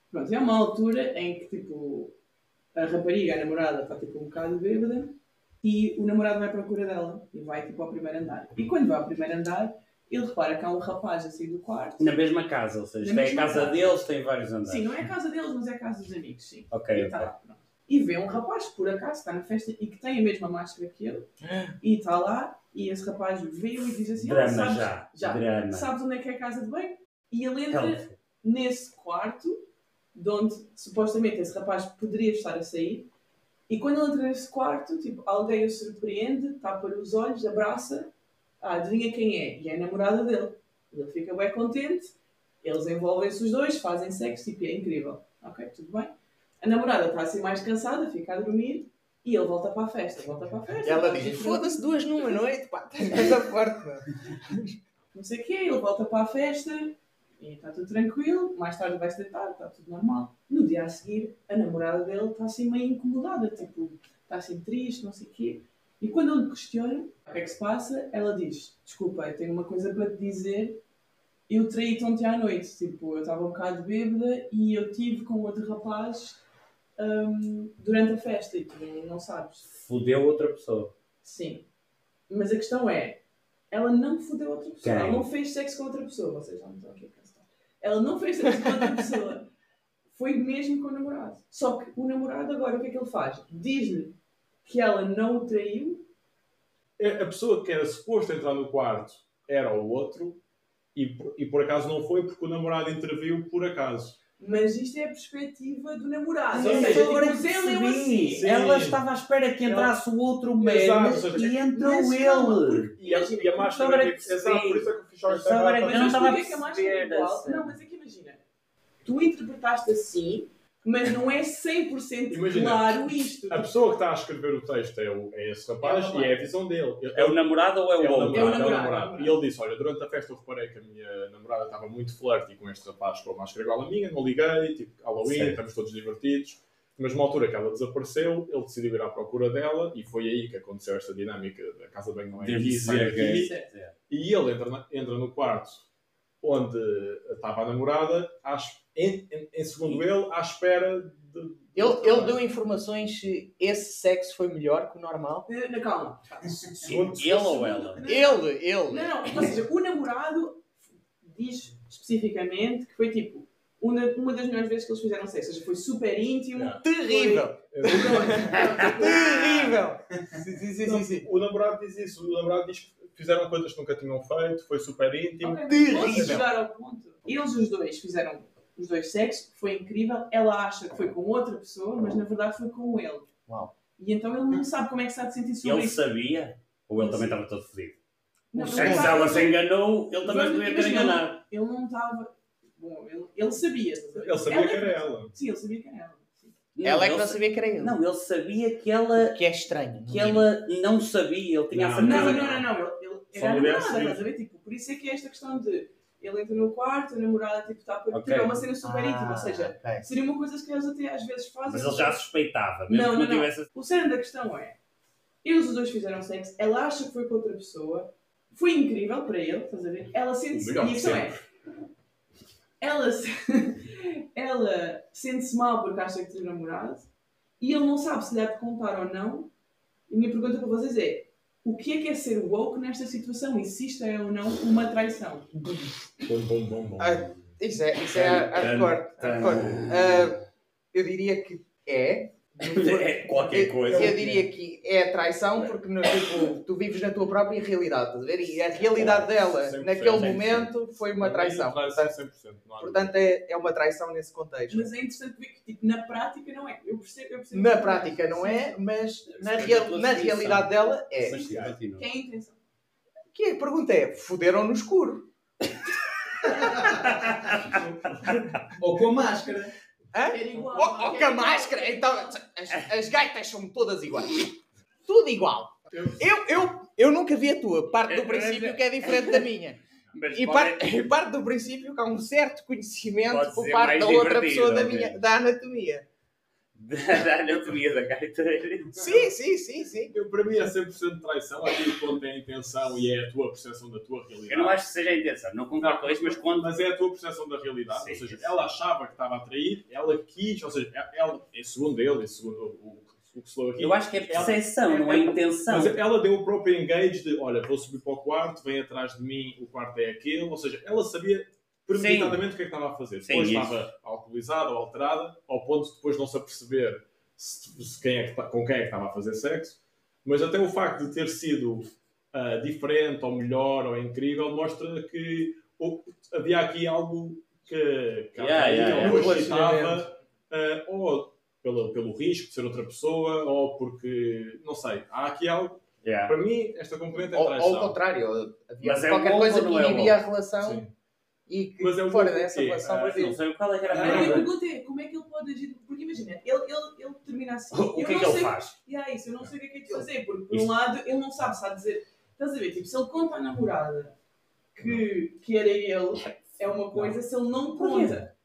Pronto, e há uma altura em que tipo a rapariga, a namorada, está tipo um bocado bêbada e o namorado vai à procura dela e vai tipo ao primeiro andar. E quando vai ao primeiro andar, ele repara que há um rapaz a sair do quarto. Na mesma casa, ou seja, Na é a casa casa. deles, tem vários andares. Sim, não é a casa deles, mas é a casa dos amigos, sim. Ok, E, ok. tá. E vê um rapaz, por acaso, está na festa e que tem a mesma máscara que ele, e está lá, e esse rapaz vê-o e diz assim: Drama sabes, já. já. Drama. sabes onde é que é a casa de banho? E ele entra Help. nesse quarto, de onde supostamente esse rapaz poderia estar a sair, e quando ele entra nesse quarto, tipo, alguém o surpreende, tapa-lhe os olhos, abraça, ah, adivinha quem é? E é a namorada dele. Ele fica bem contente, eles envolvem-se os dois, fazem sexo, tipo, é incrível. Ok, tudo bem. A namorada está assim mais cansada, fica a dormir, e ele volta para a festa, volta para a festa. E ela diz: foda-se duas numa noite, pá, tens coisa forte, não sei o quê, ele volta para a festa e está tudo tranquilo, mais tarde vai-se deitar, está tudo normal. No dia a seguir, a namorada dele está assim meio incomodada, tipo, está assim triste, não sei o quê. E quando ele lhe questiona o que é que se passa, ela diz, desculpa, eu tenho uma coisa para te dizer, eu traí-te ontem à noite, tipo, eu estava um bocado bêbada e eu tive com outro rapaz hum, durante a festa e tu não sabes. Fudeu outra pessoa. Sim. Mas a questão é, ela não fodeu outra pessoa. Quem? Ela não fez sexo com outra pessoa. Vocês já não estão aqui a pensar. Ela não fez sexo com outra pessoa. Foi mesmo com o namorado. Só que o namorado agora, o que é que ele faz? Diz-lhe que ela não o traiu. A pessoa que era suposto entrar no quarto era o outro E, por- e por acaso não foi porque o namorado interviu por acaso. Mas isto é a perspectiva do namorado. Sim, Ou seja, tipo, ele percebi. assim. Sim. Ela estava à espera que entrasse o outro seja, e entrou ele. E a, e a máscara. É que Exato, por isso é que o é que Mas eu não estava a porquê que a máscara é perceber igual? essa- Não, mas é que imagina. Tu interpretaste assim, mas não é 100% Imagina, claro isto. A pessoa que está a escrever o texto é, o, é esse rapaz É e é a visão dele. Ele- É o namorado ou é o É o outro? namorado, é o é o namorado. E ele disse: Olha, durante a festa eu reparei que a minha namorada estava muito flirty com este rapaz com a máscara igual a minha, não liguei, tipo, Halloween, Certo. estamos todos divertidos. Mas numa altura que ela desapareceu, ele decidiu ir à procura dela e foi aí que aconteceu esta dinâmica da casa bem não é Devo aqui, sai dizer aqui. que- E ele entra, na- entra no quarto onde estava a namorada, à es- em, em- em segundo ele, à espera de. Ele, ele deu informações se esse sexo foi melhor que o normal. Na, na calma. Segundo- Ele ou ela? Ele, ele. Não, não, ou seja, o namorado diz especificamente que foi tipo uma, uma das melhores vezes que eles fizeram sexo. Ou seja, foi super íntimo. Yeah. Terrível. Terrível. Sim, sim, sim, sim, sim. O namorado diz isso, o namorado diz que fizeram coisas que nunca tinham feito, foi super íntimo. Ok, Terrível. Posso chegar ao ponto? Eles os dois fizeram os dois sexos, foi incrível. Ela acha que foi com outra pessoa, mas na verdade foi com ele. Uau. E então ele não sabe como é que está a sentir sobre Ele isso. sabia? Ou ele também estava todo fodido? Não, Se ele ela se enganou, ele também podia ter enganado. Ele não estava. Bom, ele, ele sabia. a? Ele sabia que era ela. Sim, ele sabia que era ela. sim. Ela é que ele não sa- sabia que era ele. Não, ele sabia que ela, Que é estranho. que ela não sabia, ele tinha a Não, certeza. Não, não, não, não. Era a mulher namorada, estás a ver? Tipo, por isso é que é esta questão de. Ele entra no quarto, a namorada tipo, está por Ok. tipo, é uma cena super íntima, ou Ah, seja, ok. seria uma coisa que eles até às vezes fazem. Mas ele já suspeitava, mesmo Não, que não, não não. tivesse. O cerne da questão é: eles os dois fizeram sexo, ela acha que foi com outra pessoa, foi incrível para ele, estás a ver? Ela sente-se. E a questão é: ela, se- ela sente-se mal porque acha que tem namorado e ele não sabe se lhe há de contar ou não. E a minha pergunta para vocês é: o que é que é ser woke nesta situação e se isto é ou não uma traição? Bom, bom, bom, bom. Ah, Isso é, isso é hardcore. Hardcore. Ah, eu diria que é. É qualquer coisa. Eu diria que é traição porque no, tipo, tu vives na tua própria realidade, estás a ver? E a realidade dela 100%, naquele 100%. momento foi uma traição. Portanto, 100%. Não há portanto, é, é uma traição nesse contexto. Mas é interessante ver que tipo, na prática não é. Eu percebo. Eu percebo Na prática não é, mas na, real- na realidade dela é. Mas sim, continua. Que é a intenção. Que a pergunta é: fuderam no escuro? Ou com a máscara. Era igual. Oh, oh, com a máscara! Então, as, as gaitas são todas iguais. Tudo igual. Eu, eu, eu nunca vi a tua. Parte do princípio que é diferente da minha. Mas E pode- parte, parte do princípio que há um certo conhecimento por parte da outra divertido, pessoa da, minha, da anatomia. da anatomia da gaita. Sim, sim, sim, sim. Eu, para mim é 100% traição, aquilo quando é a intenção e é a tua percepção da tua realidade. Eu não acho que seja a intenção, não concordo com isso, mas quando. Mas é a tua percepção da realidade. Sim, ou seja, sim. ela achava que estava a trair, ela quis, ou seja, ela, é segundo ele, é segundo o, o que se leu aqui. Eu acho que é percepção, não é intenção. Mas ela deu o próprio engage de, olha, vou subir para o quarto, vem atrás de mim, o quarto é aquele. Ou seja, ela sabia premeditadamente o que é que estava a fazer. Sim, Depois isso. estava alcoolizada ou alterada, ao ponto de depois não se aperceber se, se quem é que, com quem é que estava a fazer sexo. Mas até o facto de ter sido ah, diferente, ou melhor, ou incrível, mostra que ou- havia aqui algo que, que Yeah, yeah, ou yeah. excitava, ah, ou pelo, pelo risco de ser outra pessoa, ou porque, não sei, há aqui algo Yeah. para mim, esta componente é traição. ou ao contrário, havia Mas é qualquer bom coisa que é inibia bom? a relação Sim. E que Mas é fora dessa relação Ah. Não sei qual é que era a minha pergunta. é como é que ele pode agir? Porque imagina, ele, ele, ele termina assim. O que Eu é que não ele sei- faz? E é isso, eu não sei o que é que é de fazer, porque por um lado ele não sabe, sabe dizer. Estás a ver? Tipo, se ele conta à namorada que, que era ele, é uma coisa, se ele não conta.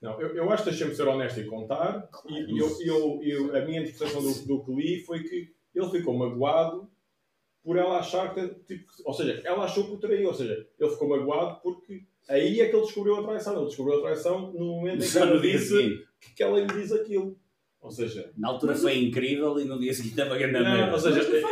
Não, eu, eu acho que deixei-me ser honesto e contar. E, e eu, eu, eu- a minha interpretação do, do que li foi que ele ficou magoado por ela achar que. Tipo, ou seja, ela achou que o traiu. Ou seja, ele ficou magoado porque aí é que ele descobriu a traição. Ele descobriu a traição no momento em que ela disse que, que ela lhe diz aquilo. Ou seja, Na altura foi incrível e no dia seguinte estava grande não, ou merda. seja ele,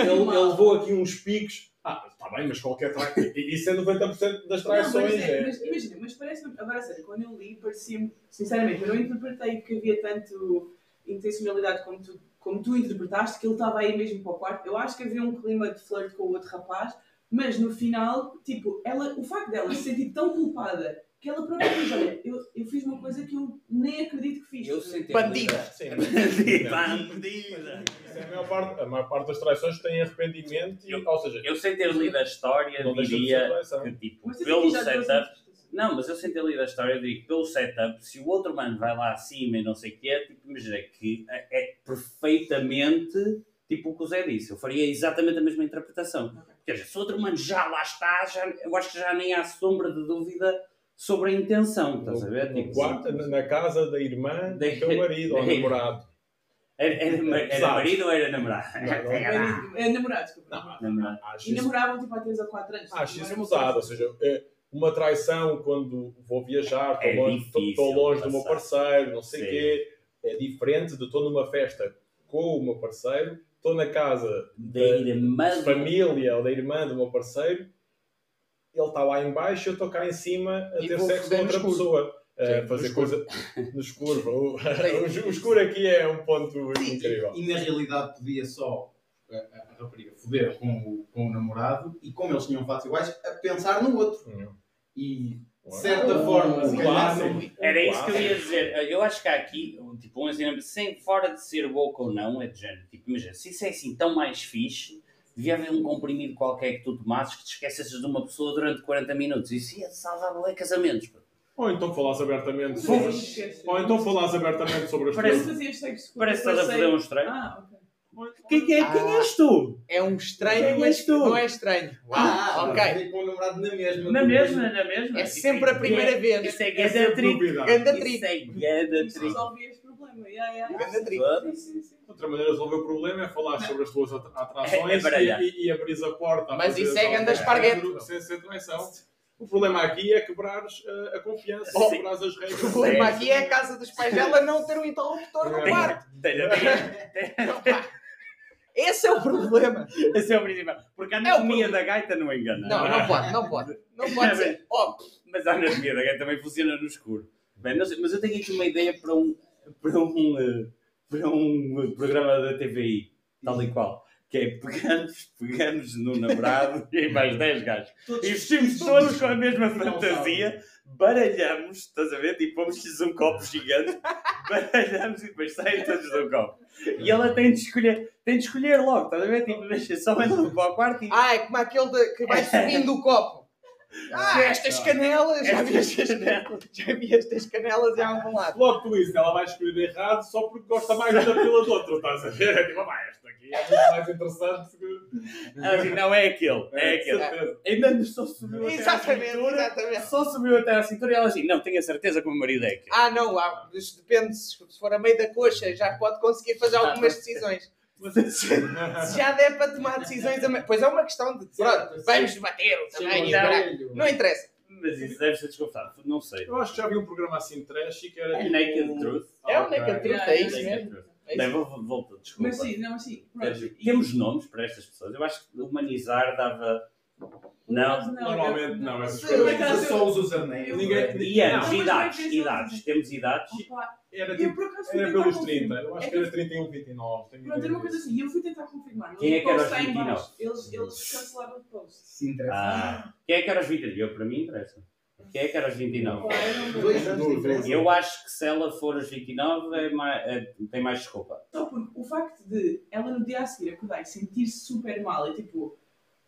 ele- levou aqui uns picos. Ah, está bem, mas qualquer traição. Isso é 90% das Não, mas, traições. é- é- mas imagina, mas parece-me, agora sério, quando eu li, parecia-me, sinceramente, eu não interpretei que havia tanto intencionalidade como tu, como tu interpretaste, que ele estava aí mesmo para o quarto. Eu acho que havia um clima de flirt com o outro rapaz, Mas no final, tipo, ela, o facto dela se sentir tão culpada que ela própria diz: Olha, eu, eu fiz uma coisa que eu nem acredito que fiz. Eu senti Bandida. Sim, Bandida. É a maior parte, a maior parte das traições tem arrependimento, e, Eu- ou seja, Eu sem ter lido a história, diria que tipo, pelo setup. Não, mas eu sem ter lido a história, eu diria que pelo setup, se o outro mano vai lá acima e não sei o que é, tipo, imagina que é, é perfeitamente tipo o que o Zé disse. Eu faria exatamente a mesma interpretação. Quer dizer, se o outro mano já lá está, já, eu acho que já nem há sombra de dúvida sobre a intenção, estás a ver? no Tipo, quarto, na na casa da irmã do teu marido ou namorado. Era, era, era marido ou era namorado? Não, não. É namorado, desculpa. Namorado. Acho E namoravam tipo há 3 ou 4 anos. acho Não isso era pesado. Ou seja, é uma traição quando vou viajar, estou É longe, estou- longe do meu parceiro, não sei o quê. É diferente de estou numa festa com o meu parceiro, estou na casa Da irmã de do- família ou da irmã do meu parceiro, ele está lá em baixo e eu estou cá em cima a E ter sexo com outra pessoa. A Sim, fazer no coisa no escuro. O, escuro aqui é um ponto incrível. E na realidade podia só a, a- a rapariga foder com o, com o namorado e como eles tinham fatos iguais, a pensar no outro. Hum. E de certa Um forma, calhar, clássico. Era isso que eu ia dizer. Eu acho que há aqui, tipo, um ensinamento, sem fora de ser woke ou não, é de género. Tipo, imagina, se isso é assim tão mais fixe, devia haver um comprimido qualquer que tu tomasses que te esquecesses de uma pessoa durante 40 minutos. Isso ia salvar bué casamentos. pô. Ou então falas abertamente sobre. Ou então falas abertamente sobre as Parece- coisas. Parece que estás a foder um estranho. Ah, ok. Quem, quem, quem és tu? É um estranho, Quem mas és tu? não é estranho. Uau, Ah, ok. ok. com o namorado na mesma. Na mesma, na mesma. É Isso sempre a primeira vez. Isso é É ganda trick. Ganda Isso é ganda trick. resolvia este problema. Yeah, yeah. Ganda trick. Sim, sim, sim. Outra maneira de resolver o problema é falar sobre as tuas atra- atrações É- é e, e, e abris a porta. Mas isso é ganda esparguete. Sem ser traição. O problema aqui é quebrares uh, a confiança, Oh. quebrares as regras. O problema aqui é a casa dos pais dela não ter um interruptor no É. quarto. Tenho- tenho- Não, pá. Esse é o problema. Esse é o principal. Porque a É anatomia problema. da gaita não engana. Não, não pode, não pode. Não pode ser. Ó, Mas a anatomia da gaita também funciona no escuro. Bem, sei, mas eu tenho aqui uma ideia para um, para um, eh, para um eh, programa da TVI, tal e qual. Que é pegamos, pegamos no namorado e mais 10 gajos. E vestimos todos com a mesma fantasia, baralhamos, estás a ver? Tipo, vamos-lhes um copo gigante, baralhamos e depois saem todos do copo. E ela tem de escolher, tem de escolher logo, estás a ver? Tipo, deixa só entrar para o quarto e Ah, é como aquele de- que vai subindo o copo. Ah, estas canelas. Já vi estas canelas. Já vi estas canelas em algum lado. Logo tu isso, ela vai escolher errado só porque gosta mais da pila do outro, estás a ver? É tipo, "Ah, pá, esta aqui é muito mais interessante que. Não é aquele, é de aquele. Ainda só subiu até à cintura. exatamente. Só subiu até à cintura e ela assim, não, tenho a certeza que o meu marido é aquele. Ah, não, depende. Se for a meio da coxa, já pode conseguir fazer algumas decisões. Se já der para tomar decisões, a meio- pois é uma questão de. Pronto, vamos debater o tamanho. Não. interessa. Mas isso deve ser desconfortável, não sei. Eu acho que já vi um programa assim trash e que era. É tipo- Naked Truth. É o. Naked Truth, é isso mesmo. É Bem, isso. vou, vou, volto, desculpa. Mas sim, não, assim. E- Temos nomes para estas pessoas. Eu acho que humanizar dava. Não. Normalmente não, essas Sim, coisas. acaso Usa só os usernames. Eu- Ninguém. E anos, Não, mas idades, vai ver idades. Temos idades. Opa, Era, eu tipo, por acaso fui era tentar pelos confirmar. 30. Eu acho É que era 31, 29. tenho Pronto, era uma coisa disso. assim, e eu fui tentar confirmar. Quem é que era os post está em 29? baixo. Eles, eles cancelaram o post. Se interessa. Ah, quem é que era os 29? Eu, para mim, interessa. Quem é que era os 29? Pá, eu não- Dois anos de diferença. Eu acho que se ela for os 29, é mais, é- tem mais desculpa. Só porque o facto de ela no dia a seguir acordar e sentir-se super mal e tipo.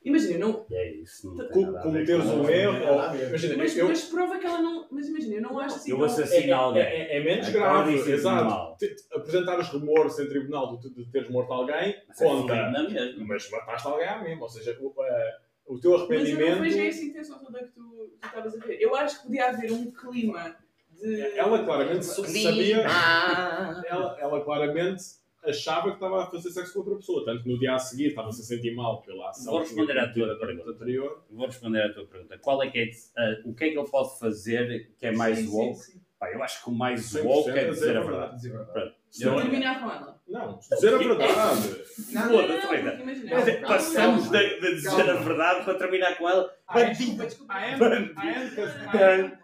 Imagina, não, E é isso. Não tem nada a ver Cometeres com- um erro. ou- Imagina, mas, eu. mas prova que ela não. Mas imagina, eu não acho assim. Eu tão- assassino é, alguém. é- é menos Acorda grave, e sente exato. mal. Te- te- Apresentares remorso em tribunal de, de teres morto alguém, Mas é conta. na mesma. Mas mataste alguém à mesma. Ou seja, o, eh, o teu Mas eu não arrependimento. essa intenção toda que tu tu estavas a ver. Eu acho que podia haver um clima de. Ela claramente sa- sabia. Clima. Ela, ela claramente achava que estava a fazer sexo com outra pessoa. Tanto que no dia a seguir estava-se a sentir mal pela ação. Vou responder à tua pergunta. anterior. Vou responder à tua pergunta. Qual é que é, ah, o que é que ele pode fazer que é mais Sim, sim, woke? sim. Pá, eu acho que o mais 100% woke é é dizer a verdade. Dizer a verdade. Se não- Terminar com ela. Não, dizer a verdade. Foda-se, ela- passamos de, de dizer Calma. a verdade para terminar com ela. N- Bandido.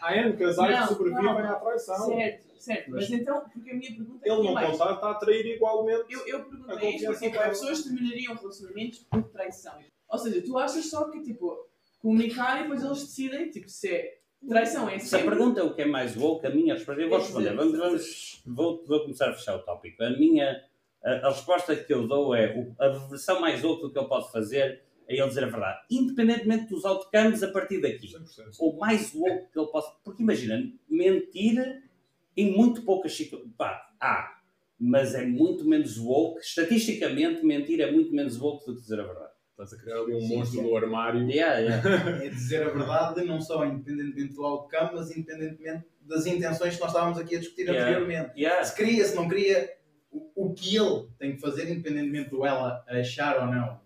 Há N casais que Não, sobrevivem à traição. Certo, certo. Mas Mas- então, porque a minha pergunta é Ele que não mais. contar, está a trair igualmente. Eu, eu perguntei isto porque tipo, as pessoas terminariam relacionamentos por traição. Ou seja, tu achas só que, tipo, comunicar e depois eles decidem, tipo, se é traição é Se a sempre... pergunta é o que é mais woke, a minha resposta, eu vou É responder. Vamos, vamos, vou, vou começar a fechar o tópico. A minha, a, a resposta que eu dou é o- a versão mais woke do que eu posso fazer é ele dizer a verdade. Independentemente dos outcomes a partir daqui. 100%. O mais woke que ele possa. Porque imagina, mentir em muito poucas situações. Pá, há. Mas é muito menos woke. Estatisticamente, mentir é muito menos woke do que dizer a verdade. Estás a criar ali um Sim, monstro sim. do armário. Yeah, yeah. É dizer a verdade, não só independentemente do outcome, mas independentemente das intenções que nós estávamos aqui a discutir Yeah. anteriormente. Yeah. Se queria, se não queria, o, o que ele tem que fazer, independentemente do ela achar ou não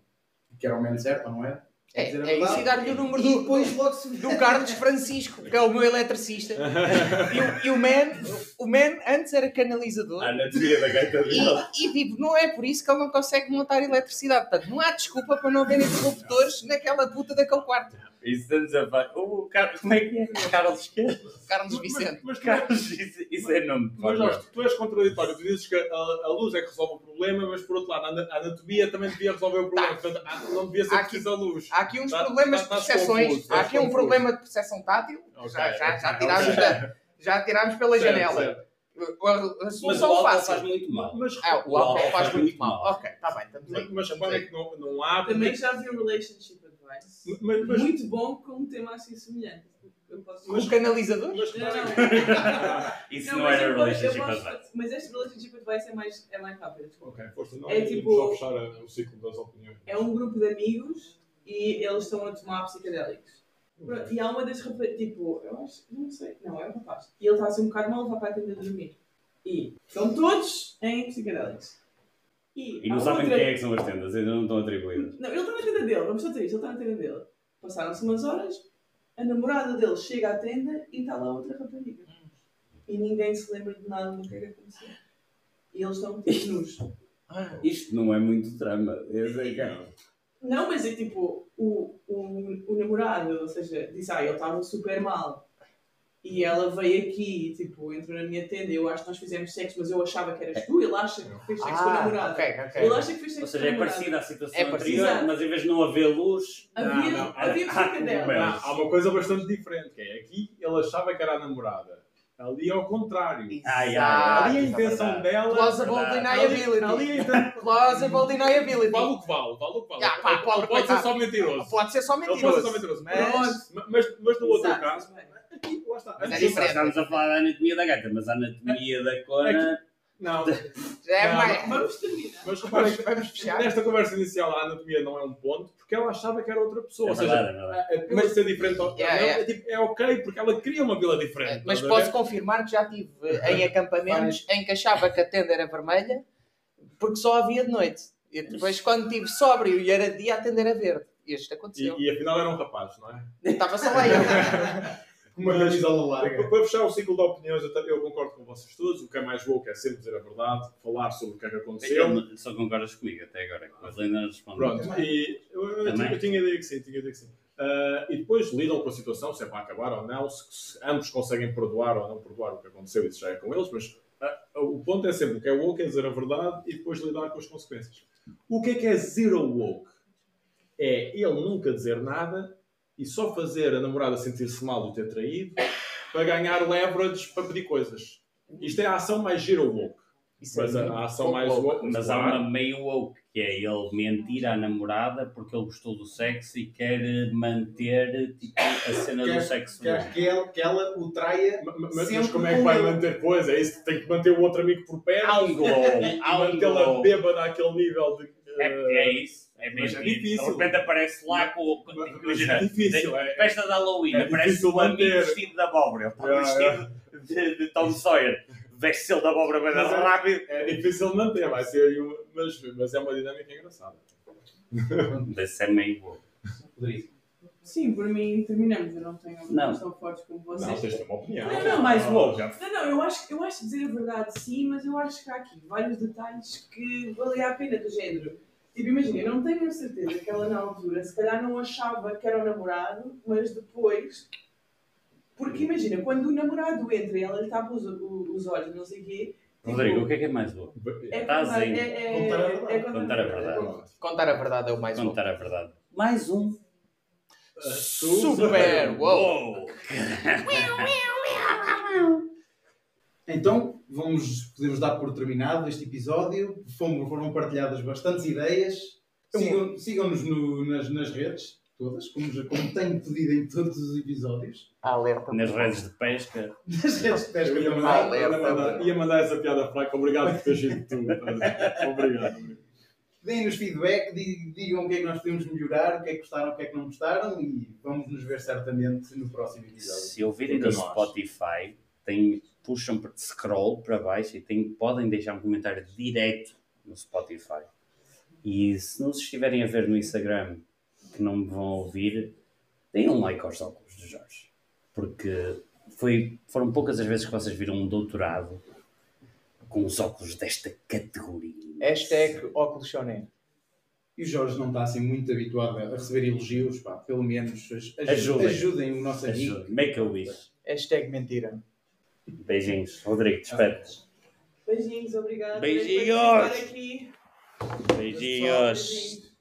que era o menos certo não é? É, é isso e dar-lhe o número E do, depois logo se do Carlos Francisco, que é o meu eletricista. E, o- e o man, o man antes era canalizador. A anatomia da gaita dele. E, e tipo, não é por isso que ele não consegue montar eletricidade. Portanto, não há desculpa para não haver interruptores naquela puta daquele quarto. Isso estamos a falar. O Carlos, como é que é? Carlos quê? Carlos Vicente. Mas, mas, tu, Carlos, isso, isso é nome. mas. Jorge, tu és contraditório. Tu dizes que a, a luz é que resolve o problema, mas por outro lado, a ana- a anatomia também devia resolver o problema. Tá. Portanto, há- não devia ser preciso a luz. Há aqui uns Tá- problemas tá- de estás percepções. confuso, Há aqui um confuso. problema de percepção tátil. Ok, Já, já, já tirámos da- já tirámos pela Certo, janela. certo. A, a, a Mas o solução álcool fácil. faz muito mal. Mas, Ah, o álcool faz muito mal. Ok, está bem. Mas, mas repara aí. que não, não há. Também já vi um relationship Mas, mas, Muito bom com um tema assim semelhante. Eu posso... O canalizador? mas Não, repara não. Isso Não, era eu posso- relationship posso- advice. Mas este relationship advice é mais, é mais rápido. Ok, força. Não, É é tipo- só fechar o ciclo das opiniões. É um grupo de amigos e eles estão a tomar psicodélicos. Pronto, E há uma das rapazes, tipo, eu acho, não sei, não, é o rapaz. E ele está assim um bocado mal, vai para a tenda de dormir. E estão todos em psicodélicos. E não sabem outra- quem é que são as tendas, ainda não estão atribuídas. Não, ele está na tenda dele, vamos só dizer isto, ele está na tenda dele. Passaram-se umas horas, a namorada dele chega à tenda e está lá outra rapariga. E ninguém se lembra de nada do que é que aconteceu. E eles estão tipo nus. Isto não é muito drama. É. Não, mas é tipo, o, o, o namorado, ou seja, disse, ah, eu estava super mal. E ela veio aqui, tipo, entrou na minha tenda, eu acho que nós fizemos sexo, mas eu achava que eras tu, ele acha que fez sexo com a Ah, namorada. ok, ok. Ele acha que fez sexo Ou com seja, a é namorada. parecida à situação É parecido. anterior, mas em vez de não haver luz. Havia, Não, não, havia ah, como é? Há, uma coisa bastante diferente, que é aqui ele achava que era a namorada. Ali é ao contrário. Ai. Ali a é intenção verdade. dela. Plausible Verdade. Ali, ali deniability. a intenção. Plausible deniability. Vale o que vale, vale o que vale. Ya, pá, Ele pobre pode ser coitado. só mentiroso. Pode ser só Ele pode ser mentiroso. só mentiroso. Mas- Mas, mas, mas no outro Exato, caso, bem. Aqui, lá está. Mas é diferente. Estamos a falar da anatomia da gata, mas a anatomia da cona. Não, é Não, mais. Vamos terminar. mas reparem Vamos, fechar. nesta conversa inicial a anatomia não é um ponto, porque ela achava que era outra pessoa. É Ou seja, verdade, é verdade. a a pila ser diferente ou Yeah, não, yeah. É, tipo, é ok, porque ela queria uma pila diferente. Mas posso ver? confirmar que já estive em acampamentos em que achava que a tenda era vermelha porque só havia de noite. E depois, quando estive sóbrio e era de dia, a tenda era verde. E isto aconteceu. E, e afinal era um rapaz, não é? Estava só lá eu. Uma camisola larga. Para fechar o ciclo de opiniões, eu, eu concordo com vocês todos. O que é mais woke é sempre dizer a verdade, falar sobre o que é que aconteceu. Ele só concordas comigo até agora, que mas ainda não respondeu. Pronto, e eu, eu, Também? eu tinha ideia que sim, tinha ideia que sim. Ah, e depois lidam com a situação, se é para acabar ou não, se, se ambos conseguem perdoar ou não perdoar o que aconteceu, isso já é com eles, mas ah, o ponto é sempre o que é woke é dizer a verdade e depois lidar com as consequências. O que é que é zero woke? É ele nunca dizer nada e só fazer a namorada sentir-se mal de ter traído para ganhar leverage para pedir coisas. Isto é a ação mais zero woke. Isso é Mas a, muito a ação mais woke. woke. Mas há claro, uma meio woke, que é ele mentir à namorada porque ele gostou do sexo e quer manter tipo, a cena do Quer- sexo. Quer que ela, que ela o traia Ma- ma- Mas, Sempre como é que vai ele. manter coisa? É isso que tem que manter o outro amigo por perto Há um e há um mantê-la bêbada àquele nível de. É, é isso, é mas mesmo. é difícil. De repente aparece lá com. mas imagina, é difícil, é- festa de Halloween, é aparece o amigo vestido de abóbora. Ele está Yeah, vestido De, de Tom Sawyer. Veste-se ele de abóbora bem Mas é- rápido. É difícil de manter, vai ser aí uma- mas, mas é uma dinâmica engraçada. Desse é meio woke. Sim, por mim terminamos. Eu não tenho Não. opiniões tão fortes como Não, vocês. tens de ter uma opinião. Não, não, mais woke. Não, não, eu acho, eu acho que dizer a verdade sim, mas eu acho que há aqui vários detalhes que valia a pena do género. Tipo, imagina, eu não tenho a certeza que ela na altura se calhar não achava que era o namorado, mas depois. Porque imagina, quando o namorado entra e ela lhe tapa os, os olhos, não sei o quê. tipo, Rodrigo, o que é que é mais woke? é Estás contar- em- é- é- contar a verdade. é Contar a verdade. Pronto. Contar a verdade é o mais bom. Contar a verdade. mais um. Super! Uou! Então, vamos, podemos dar por terminado este episódio. Foram, foram partilhadas bastantes ideias. Sigam- Sigam-nos no- nas, nas redes, todas, como, já- como tenho pedido em todos os episódios. Alerta. Nas redes de pesca. Nas redes de pesca Eu ia mandar, Alerta. ia mandar- ia mandar essa piada fraca. Obrigado por ter sido tu. Obrigado. Deem-nos feedback, di- digam o que é que nós podemos melhorar, o que é que gostaram, o que é que não gostaram e vamos nos ver certamente no próximo episódio. Se ouvirem no. Spotify, tem, puxam para scroll para baixo e tem, podem deixar um comentário direto no Spotify. E se nos estiverem a ver no Instagram que não me vão ouvir, deem um like aos óculos de Jorge. Porque foi, foram poucas as vezes que vocês viram um doutorado com os óculos desta categoria. Hashtag óculos shonen. E o Jorge não está assim muito habituado a receber elogios, pá, pelo menos aj- aj- Ajudem. ajudem o nosso amigo. Make a wish. Hashtag mentira. Beijinhos. Rodrigo, despede. Beijinhos, obrigado. Beijinhos. Beijinhos.